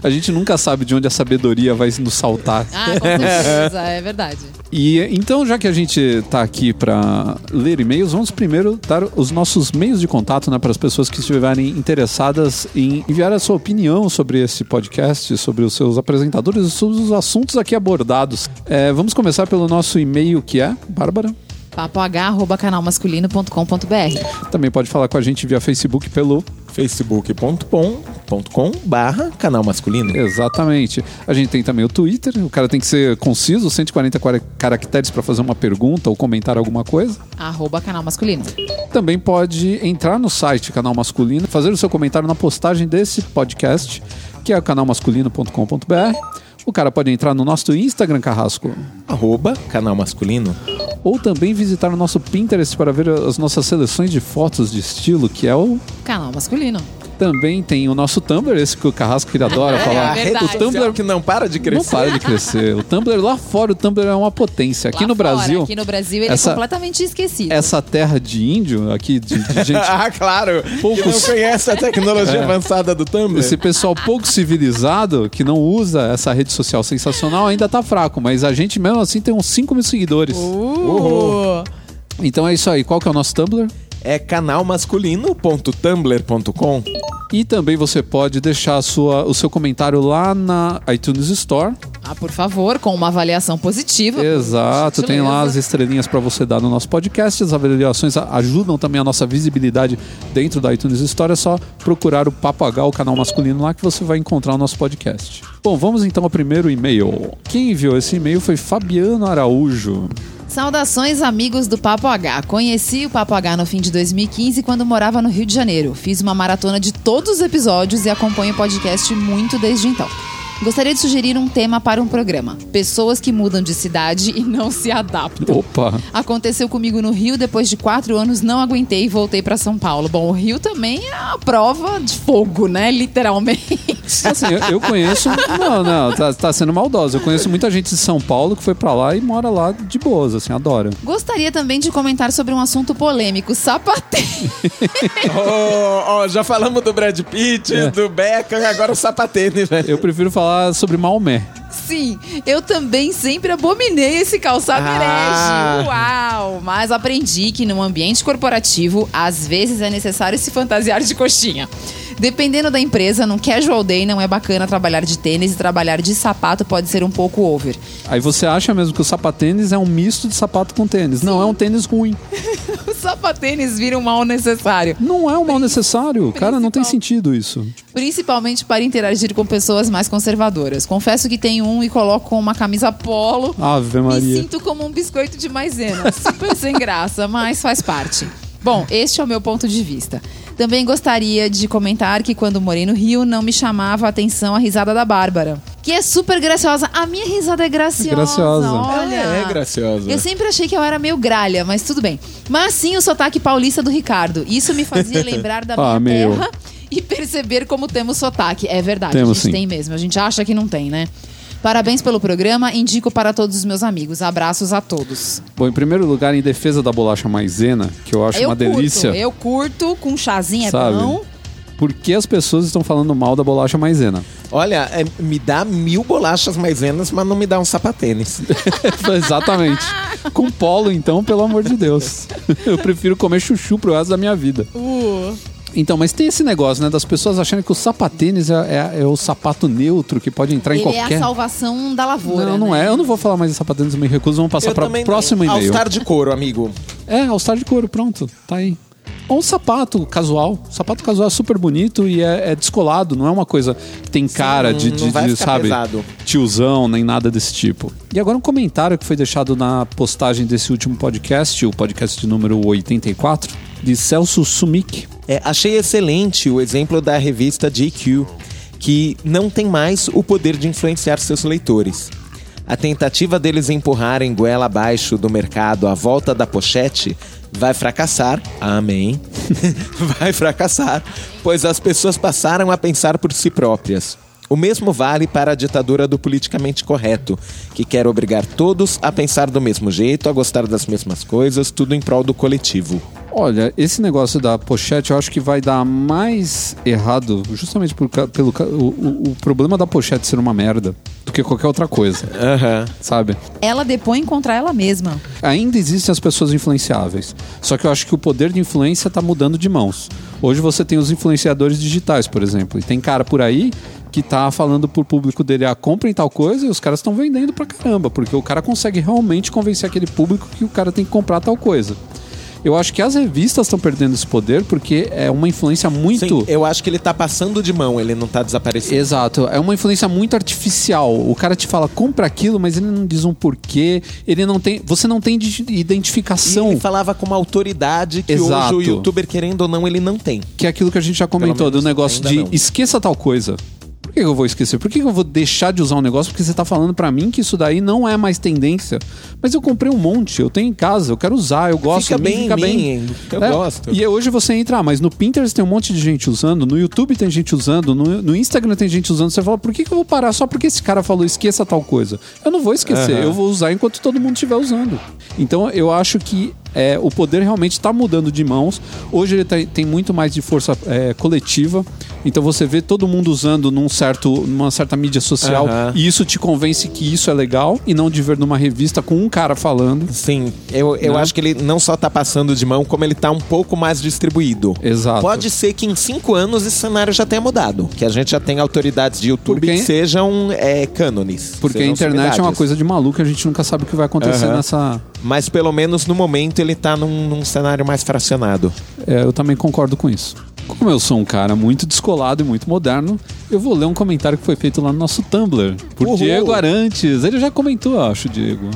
A gente nunca sabe de onde a sabedoria vai nos saltar. Ah, com certeza, *laughs* é verdade. E então, já que a gente tá aqui para ler e-mails, vamos primeiro dar os nossos meios de contato né, para as pessoas que estiverem interessadas em enviar a sua opinião sobre esse podcast, sobre os seus apresentadores e sobre os assuntos aqui abordados. É, vamos começar pelo nosso e-mail que é, Bárbara? papoh.canalmasculino.com.br Também pode falar com a gente via Facebook pelo. facebook.com barra canal masculino. Exatamente. A gente tem também o Twitter. O cara tem que ser conciso, 140 quara- caracteres para fazer uma pergunta ou comentar alguma coisa. Arroba canal masculino. Também pode entrar no site Canal Masculino, fazer o seu comentário na postagem desse podcast, que é canalmasculino.com.br. O cara pode entrar no nosso Instagram Carrasco, Arroba canal masculino. ou também visitar o nosso Pinterest para ver as nossas seleções de fotos de estilo, que é o. Canal masculino. Também tem o nosso Tumblr, esse que o Carrasco ele adora *laughs* falar. a verdade. rede social que não para de crescer. Não para de crescer. O Tumblr lá fora, o Tumblr é uma potência. Aqui Lá no fora, Brasil, Aqui no Brasil ele essa- é completamente esquecido. essa terra de índio, aqui de, de gente *laughs* ah, claro. Poucos- Que não conhece a tecnologia *laughs* É. avançada do Tumblr. Esse pessoal pouco civilizado, que não usa essa rede social sensacional, ainda tá fraco. Mas a gente mesmo assim tem uns 5 mil seguidores. Uh! Então é isso aí. Qual que é o nosso Tumblr? É canalmasculino.tumblr.com. E também você pode deixar a sua, o seu comentário lá na iTunes Store. Ah, por favor, com uma avaliação positiva. Exato, tem lá as estrelinhas para você dar no nosso podcast. As avaliações ajudam também a nossa visibilidade dentro da iTunes Store. É só procurar o Papo H, o canal masculino lá, que você vai encontrar o nosso podcast. Bom, vamos então ao primeiro e-mail. Quem enviou esse e-mail foi Fabiano Araújo. Saudações, amigos do Papo H. Conheci o Papo H no fim de 2015 quando morava no Rio de Janeiro. Fiz uma maratona de todos os episódios e acompanho o podcast muito desde então. Gostaria de sugerir um tema para um programa: Pessoas que mudam de cidade e não se adaptam. Opa! Aconteceu comigo no Rio, depois de quatro anos não aguentei e voltei para São Paulo. Bom, o Rio também é a prova de fogo, né? Literalmente. *laughs* Assim, eu, eu conheço. Não, não, tá, tá sendo maldosa. Eu conheço muita gente de São Paulo que foi pra lá e mora lá de boas, assim, adora. Gostaria também de comentar sobre um assunto polêmico: sapateiro. *laughs* Ó, ó, já falamos do Brad Pitt, É. do Beckham, agora o sapatênis, velho. Eu prefiro falar sobre Maomé. Sim, eu também sempre abominei esse calçado Ah. herege. Uau! Mas aprendi que num ambiente corporativo, às vezes é necessário se fantasiar de coxinha. Dependendo da empresa, num casual day não é bacana trabalhar de tênis e trabalhar de sapato pode ser um pouco over. Aí você acha mesmo que o sapatênis é um misto de sapato com tênis. Não, é um tênis ruim. *laughs* Os sapatênis viram mal necessário. Não é um mal *laughs* necessário. Cara, não tem sentido isso. Principalmente para interagir com pessoas mais conservadoras. Confesso que tenho um e coloco com uma camisa polo. Ave Me Maria. sinto como um biscoito de maisena. Super sem graça, mas faz parte. Bom, este é o meu ponto de vista. Também gostaria de comentar que quando morei no Rio, não me chamava a atenção a risada da Bárbara. Que é super graciosa. A minha risada é graciosa. Graciosa. Olha. Ela é graciosa. Eu sempre achei que eu era meio gralha, mas tudo bem. Mas sim o sotaque paulista do Ricardo. Isso me fazia *laughs* lembrar da minha Ah, meu. terra e perceber como temos sotaque. É verdade, Temos, a gente sim. tem mesmo. A gente acha que não tem, né? Parabéns pelo programa, indico para todos os meus amigos. Abraços a todos. Bom, em primeiro lugar, em defesa da bolacha maisena, que eu acho eu uma curto, delícia. eu curto, com chazinho é Sabe? bom. Por que as pessoas estão falando mal da bolacha maisena? Olha, é, me dá mil bolachas maisenas, mas não me dá um sapatênis. *laughs* Exatamente. Com polo, então, pelo amor de Deus. Eu prefiro comer chuchu pro resto da minha vida. Então, mas tem esse negócio, né? Das pessoas acharem que o sapatênis é, é- é o sapato neutro que pode entrar em Ele é qualquer. a salvação da lavoura. Não, não né? é. Eu não vou falar mais de sapatênis, eu me recuso. Vamos passar para o próximo e-mail. All-Star de couro, amigo. É, All-Star de couro, pronto. Tá aí. Ou um sapato casual. Sapato casual é super bonito e é, é descolado, não é uma coisa que tem cara de, não de, de, ficar sabe, pesado. tiozão, nem nada desse tipo. E agora um comentário que foi deixado na postagem desse último podcast, o podcast de número 84, de Celso Sumik. É, achei excelente o exemplo da revista GQ, que não tem mais o poder de influenciar seus leitores. A tentativa deles empurrarem goela abaixo do mercado à volta da pochete vai fracassar. Amém. *laughs* vai fracassar, pois as pessoas passaram a pensar por si próprias. O mesmo vale para a ditadura do politicamente correto, que quer obrigar todos a pensar do mesmo jeito, a gostar das mesmas coisas, tudo em prol do coletivo. Olha, esse negócio da pochete eu acho que vai dar mais errado, justamente por, pelo o, o- problema da pochete ser uma merda, do que qualquer outra coisa, Aham. sabe? Ela depõe contra ela mesma. Ainda existem as pessoas influenciáveis. Só que eu acho que o poder de influência está mudando de mãos. Hoje você tem os influenciadores digitais, por exemplo. E tem cara por aí que tá falando pro público dele, ah, comprem tal coisa, e os caras estão vendendo pra caramba, porque o cara consegue realmente convencer aquele público que o cara tem que comprar tal coisa. Eu acho que as revistas estão perdendo esse poder porque é uma influência muito. Sim, eu acho que ele tá passando de mão, ele não tá desaparecendo. Exato, é uma influência muito artificial. O cara te fala, compra aquilo, mas ele não diz um porquê. Ele não tem. Você não tem de- E identificação. ele falava com uma autoridade que Exato. hoje o youtuber, querendo ou não, ele não tem. Que é aquilo que a gente já comentou, do negócio de não. esqueça tal coisa. Por que eu vou esquecer? Por que eu vou deixar de usar um negócio? Porque você tá falando pra mim que isso daí não é mais tendência. Mas eu comprei um monte, eu tenho em casa, eu quero usar, eu gosto, Fica em mim bem em fica mim, bem. eu É, gosto. E hoje você entra, ah, mas no Pinterest tem um monte de gente usando, no YouTube tem gente usando, no, no Instagram tem gente usando. Você fala, por que, que eu vou parar só porque esse cara falou esqueça tal coisa? Eu não vou esquecer, Aham. eu vou usar enquanto todo mundo estiver usando. Então eu acho que é, o poder realmente está mudando de mãos. Hoje ele tá- tem muito mais de força é, coletiva. Então você vê todo mundo usando num certo, numa certa mídia social Aham. e isso te convence que isso é legal e não de ver numa revista com um cara falando. Sim, eu, eu Não. acho que ele não só tá passando de mão, como ele tá um pouco mais distribuído. Exato. Pode ser que em cinco anos esse cenário já tenha mudado. Que a gente já tenha autoridades de YouTube Porque- que sejam é, cânones. Porque a internet é uma coisa de maluco, a gente nunca sabe o que vai acontecer Aham. nessa. Mas pelo menos no momento ele tá num, num cenário mais fracionado. É, eu também concordo com isso. Como eu sou um cara muito descolado e muito moderno, eu vou ler um comentário que foi feito lá no nosso Tumblr, por Uhul. Diego Arantes. Ele já comentou, acho, Diego.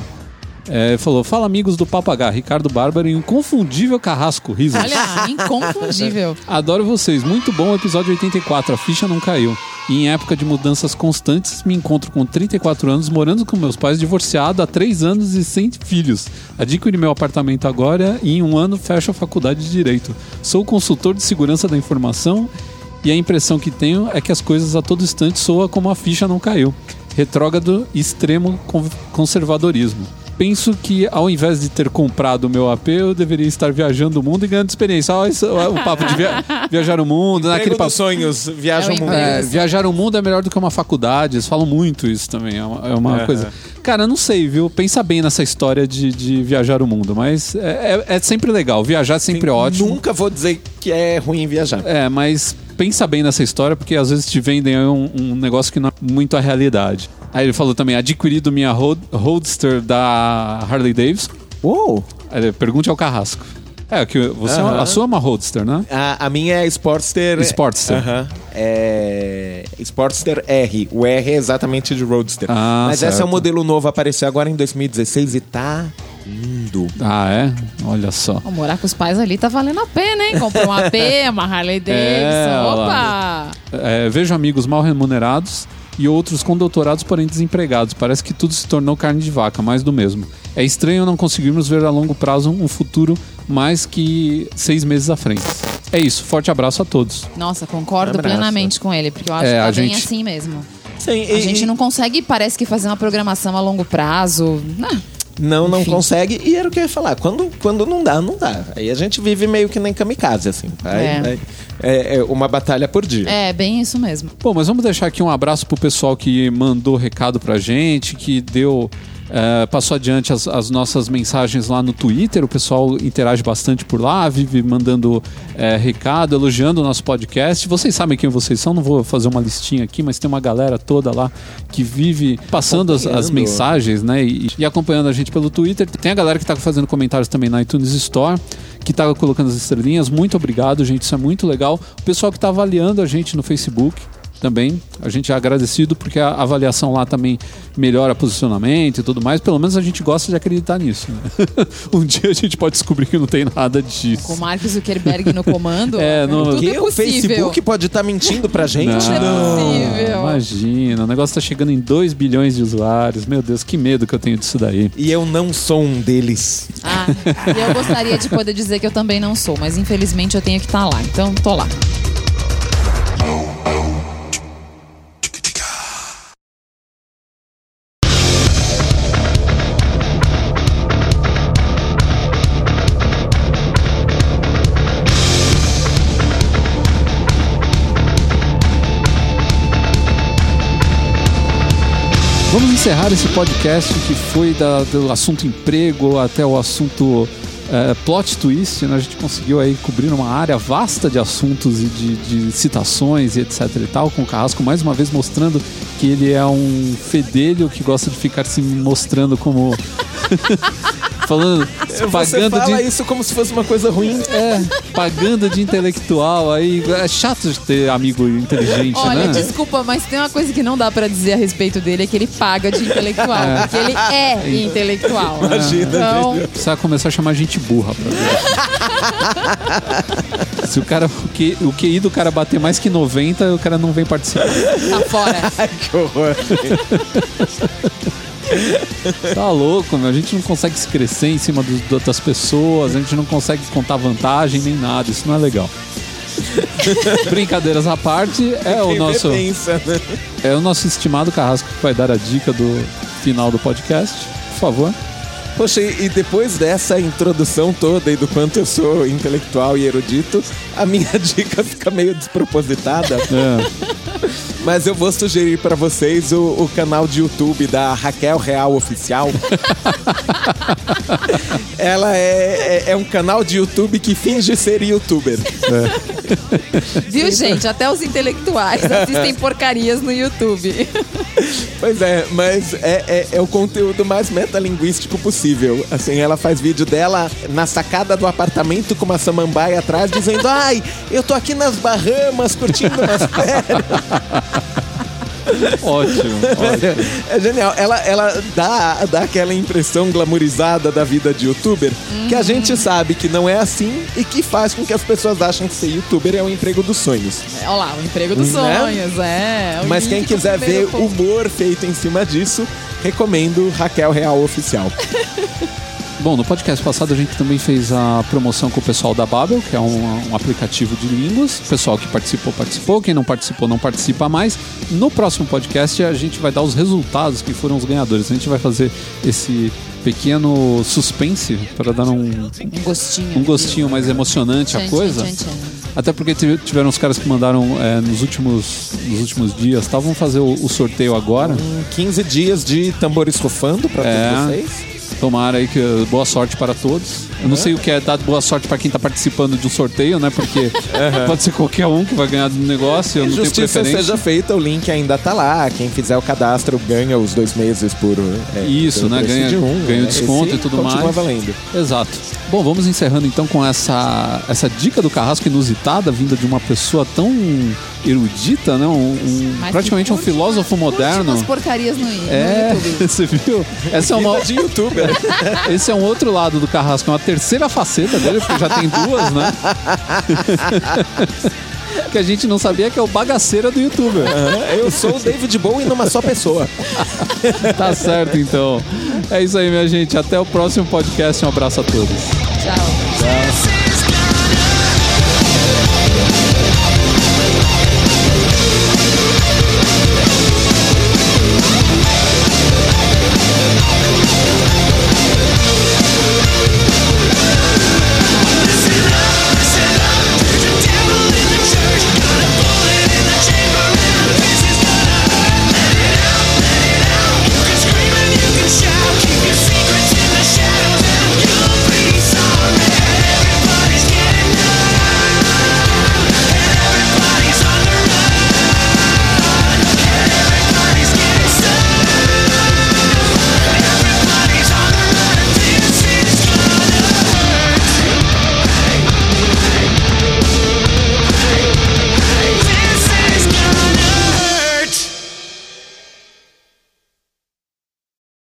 É, falou: Fala amigos do Papagá, Ricardo Bárbaro e um confundível carrasco, risos. Olha, *laughs* inconfundível. Adoro vocês, muito bom o episódio 84, a ficha não caiu. E em época de mudanças constantes, me encontro com 34 anos, morando com meus pais, divorciado há 3 anos e sem filhos. Adquiri meu apartamento agora e em um ano fecho a faculdade de Direito. Sou consultor de segurança da informação e a impressão que tenho é que as coisas a todo instante soam como a ficha não caiu. Retrógrado extremo con- conservadorismo. Penso que ao invés de ter comprado o meu AP, eu deveria estar viajando o mundo e ganhando experiência. Olha isso, o papo de via- *laughs* viajar o mundo, naquele Emprego papo. dos sonhos, viaja É o mundo. É, viajar o mundo é melhor do que uma faculdade. Eles falam muito isso também. É uma, é uma Aham. coisa. Cara, eu não sei, viu? Pensa bem nessa história de, de viajar o mundo. Mas é, é- é sempre legal. Viajar é sempre ótimo. Nunca vou dizer que é ruim viajar. É, mas pensa bem nessa história, porque às vezes te vendem um, um negócio que não é muito a realidade. Aí ele falou também, adquirido minha Road- Roadster da Harley Davidson. Uou! Aí ele, Pergunte ao Carrasco. É, que você, Aham. a sua é uma Roadster, né? A, a minha é Sportster. Sportster. Aham. É. Sportster R. O R é exatamente de Roadster. Ah, Mas esse é o modelo novo, apareceu agora em 2016 e tá lindo. Ah, é? Olha só. Morar com os pais ali tá valendo a pena, hein? Comprou um *laughs* AP, uma Harley Davidson. É, Opa! É, vejo amigos mal remunerados e outros com doutorados, porém desempregados. Parece que tudo se tornou carne de vaca, mais do mesmo. É estranho não conseguirmos ver a longo prazo um futuro mais que seis meses à frente. É isso, forte abraço a todos. Nossa, concordo Abraço. plenamente com ele, porque eu acho É, que tá bem gente- assim mesmo. Sim, A gente não consegue, parece que, fazer uma programação a longo prazo. Ah, Não, não Enfim. consegue. E era o que eu ia falar. Quando, quando não dá, não dá. Aí a gente vive meio que nem kamikaze, assim. Vai- É. vai- é, é uma batalha por dia. É, bem isso mesmo. Bom, mas vamos deixar aqui um abraço pro pessoal que mandou recado pra gente, que deu. Eh, passou adiante as, as nossas mensagens lá no Twitter. O pessoal interage bastante por lá, vive mandando eh, recado, elogiando o nosso podcast. Vocês sabem quem vocês são, não vou fazer uma listinha aqui, mas tem uma galera toda lá que vive passando as, as mensagens, né? E, e acompanhando a gente pelo Twitter. Tem a galera que tá fazendo comentários também na iTunes Store que tá colocando as estrelinhas. Muito obrigado, gente. Isso é muito legal. O pessoal que tá avaliando a gente no Facebook também. A gente é agradecido porque a avaliação lá também melhora posicionamento e tudo mais. Pelo menos a gente gosta de acreditar nisso. né? *laughs* um dia a gente pode descobrir que não tem nada disso. Com o Mark Zuckerberg no comando. *laughs* É, no- tudo Porque é o possível. Facebook pode estar mentindo pra gente. Não é possível. Imagina, o negócio tá chegando em 2 bilhões de usuários. Meu Deus, que medo que eu tenho disso daí. E eu não sou um deles. Ah, e eu gostaria de poder dizer que eu também não sou, mas infelizmente eu tenho que estar lá. Então, tô lá. Encerrar esse podcast que foi da- do assunto emprego até o assunto eh, plot twist. Né? A gente conseguiu aí cobrir uma área vasta de assuntos e de, de citações e etc e tal, com o Carrasco mais uma vez mostrando que ele é um fedelho que gosta de ficar se mostrando como... *laughs* Falando, *laughs* Você pagando fala de... isso como se fosse uma coisa ruim. É, pagando de intelectual aí. É chato de ter amigo inteligente, Olha, né? desculpa, mas tem uma coisa que não dá pra dizer a respeito dele, é que ele paga de intelectual. Porque ele é intelectual. Imagina, Então, Precisa começar a chamar gente burra pra ver. *laughs* Se o cara, o, Q, o QI do cara bater mais que 90, o cara não vem participar. tá fora. Ai, que horror. *laughs* *laughs* Tá louco, meu. A gente não consegue se crescer em cima das outras pessoas, a gente não consegue contar vantagem nem nada. Isso não é legal. *laughs* Brincadeiras à parte, é o nosso pensa, né? é o nosso estimado Carrasco que vai dar a dica do final do podcast. Por favor. Poxa, e e depois dessa introdução toda e do quanto eu sou intelectual e erudito, a minha *laughs* dica fica meio despropositada. É. Mas eu vou sugerir pra vocês o, o canal de YouTube da Raquel Real Oficial. *laughs* Ela é, é, é um canal de YouTube que finge ser youtuber. Viu, gente? Até os intelectuais assistem *laughs* porcarias no YouTube. Pois é, mas é, é, é o conteúdo mais metalinguístico possível. Assim, ela faz vídeo dela na sacada do apartamento com uma samambaia atrás, dizendo: Ai, eu tô aqui nas Bahamas curtindo umas férias. *laughs* *laughs* Ótimo, ótimo. É genial. Ela, ela dá, dá aquela impressão glamourizada da vida de youtuber que a gente sabe que não é assim e que faz com que as pessoas achem que ser youtuber é o emprego dos sonhos. Olha lá, o emprego dos Né? sonhos, é. O Mas quem quiser ver humor feito em cima disso, recomendo Raquel Real Oficial. *laughs* Bom, no podcast passado a gente também fez a promoção com o pessoal da Babel, que é um, um aplicativo de línguas. O pessoal que participou, participou. Quem não participou, não participa mais. No próximo podcast a gente vai dar os resultados que foram os ganhadores. A gente vai fazer esse pequeno suspense para dar um, Um gostinho. um gostinho mais emocionante à coisa. tchan, tchan, tchan. Até porque tive- tiveram uns caras que mandaram é, nos, últimos, nos últimos dias. Tá, vamos fazer o, o sorteio agora. Hum, 15 dias de tambores rufando pra É. todos vocês. Tomara aí que boa sorte para todos. Eu não sei o que é dar boa sorte para quem tá participando de um sorteio, né? Porque *laughs* pode ser qualquer um que vai ganhar do negócio. Eu não tenho Justiça preferência. seja feita, o link ainda tá lá. Quem fizer o cadastro ganha os dois meses por. é, Isso, né? Ganha- de um, ganha o né? desconto Esse e tudo continua mais. valendo. Exato. Bom, vamos encerrando então com essa, essa dica do Carrasco inusitada, vinda de uma pessoa tão erudita, né? Um, um- praticamente que um curte- filósofo curte moderno. umas porcarias no, no É, YouTube. *laughs* você viu? Essa é uma, de youtuber. *laughs* esse é um outro lado do Carrasco, é uma terceira faceta dele, porque já tem duas, né? *laughs* que a gente não sabia que é o bagaceira do youtuber. Eu sou o David Bowie numa só pessoa. *laughs* Tá certo, então. É isso aí, minha gente. Até o próximo podcast. Um abraço a todos. Tchau. This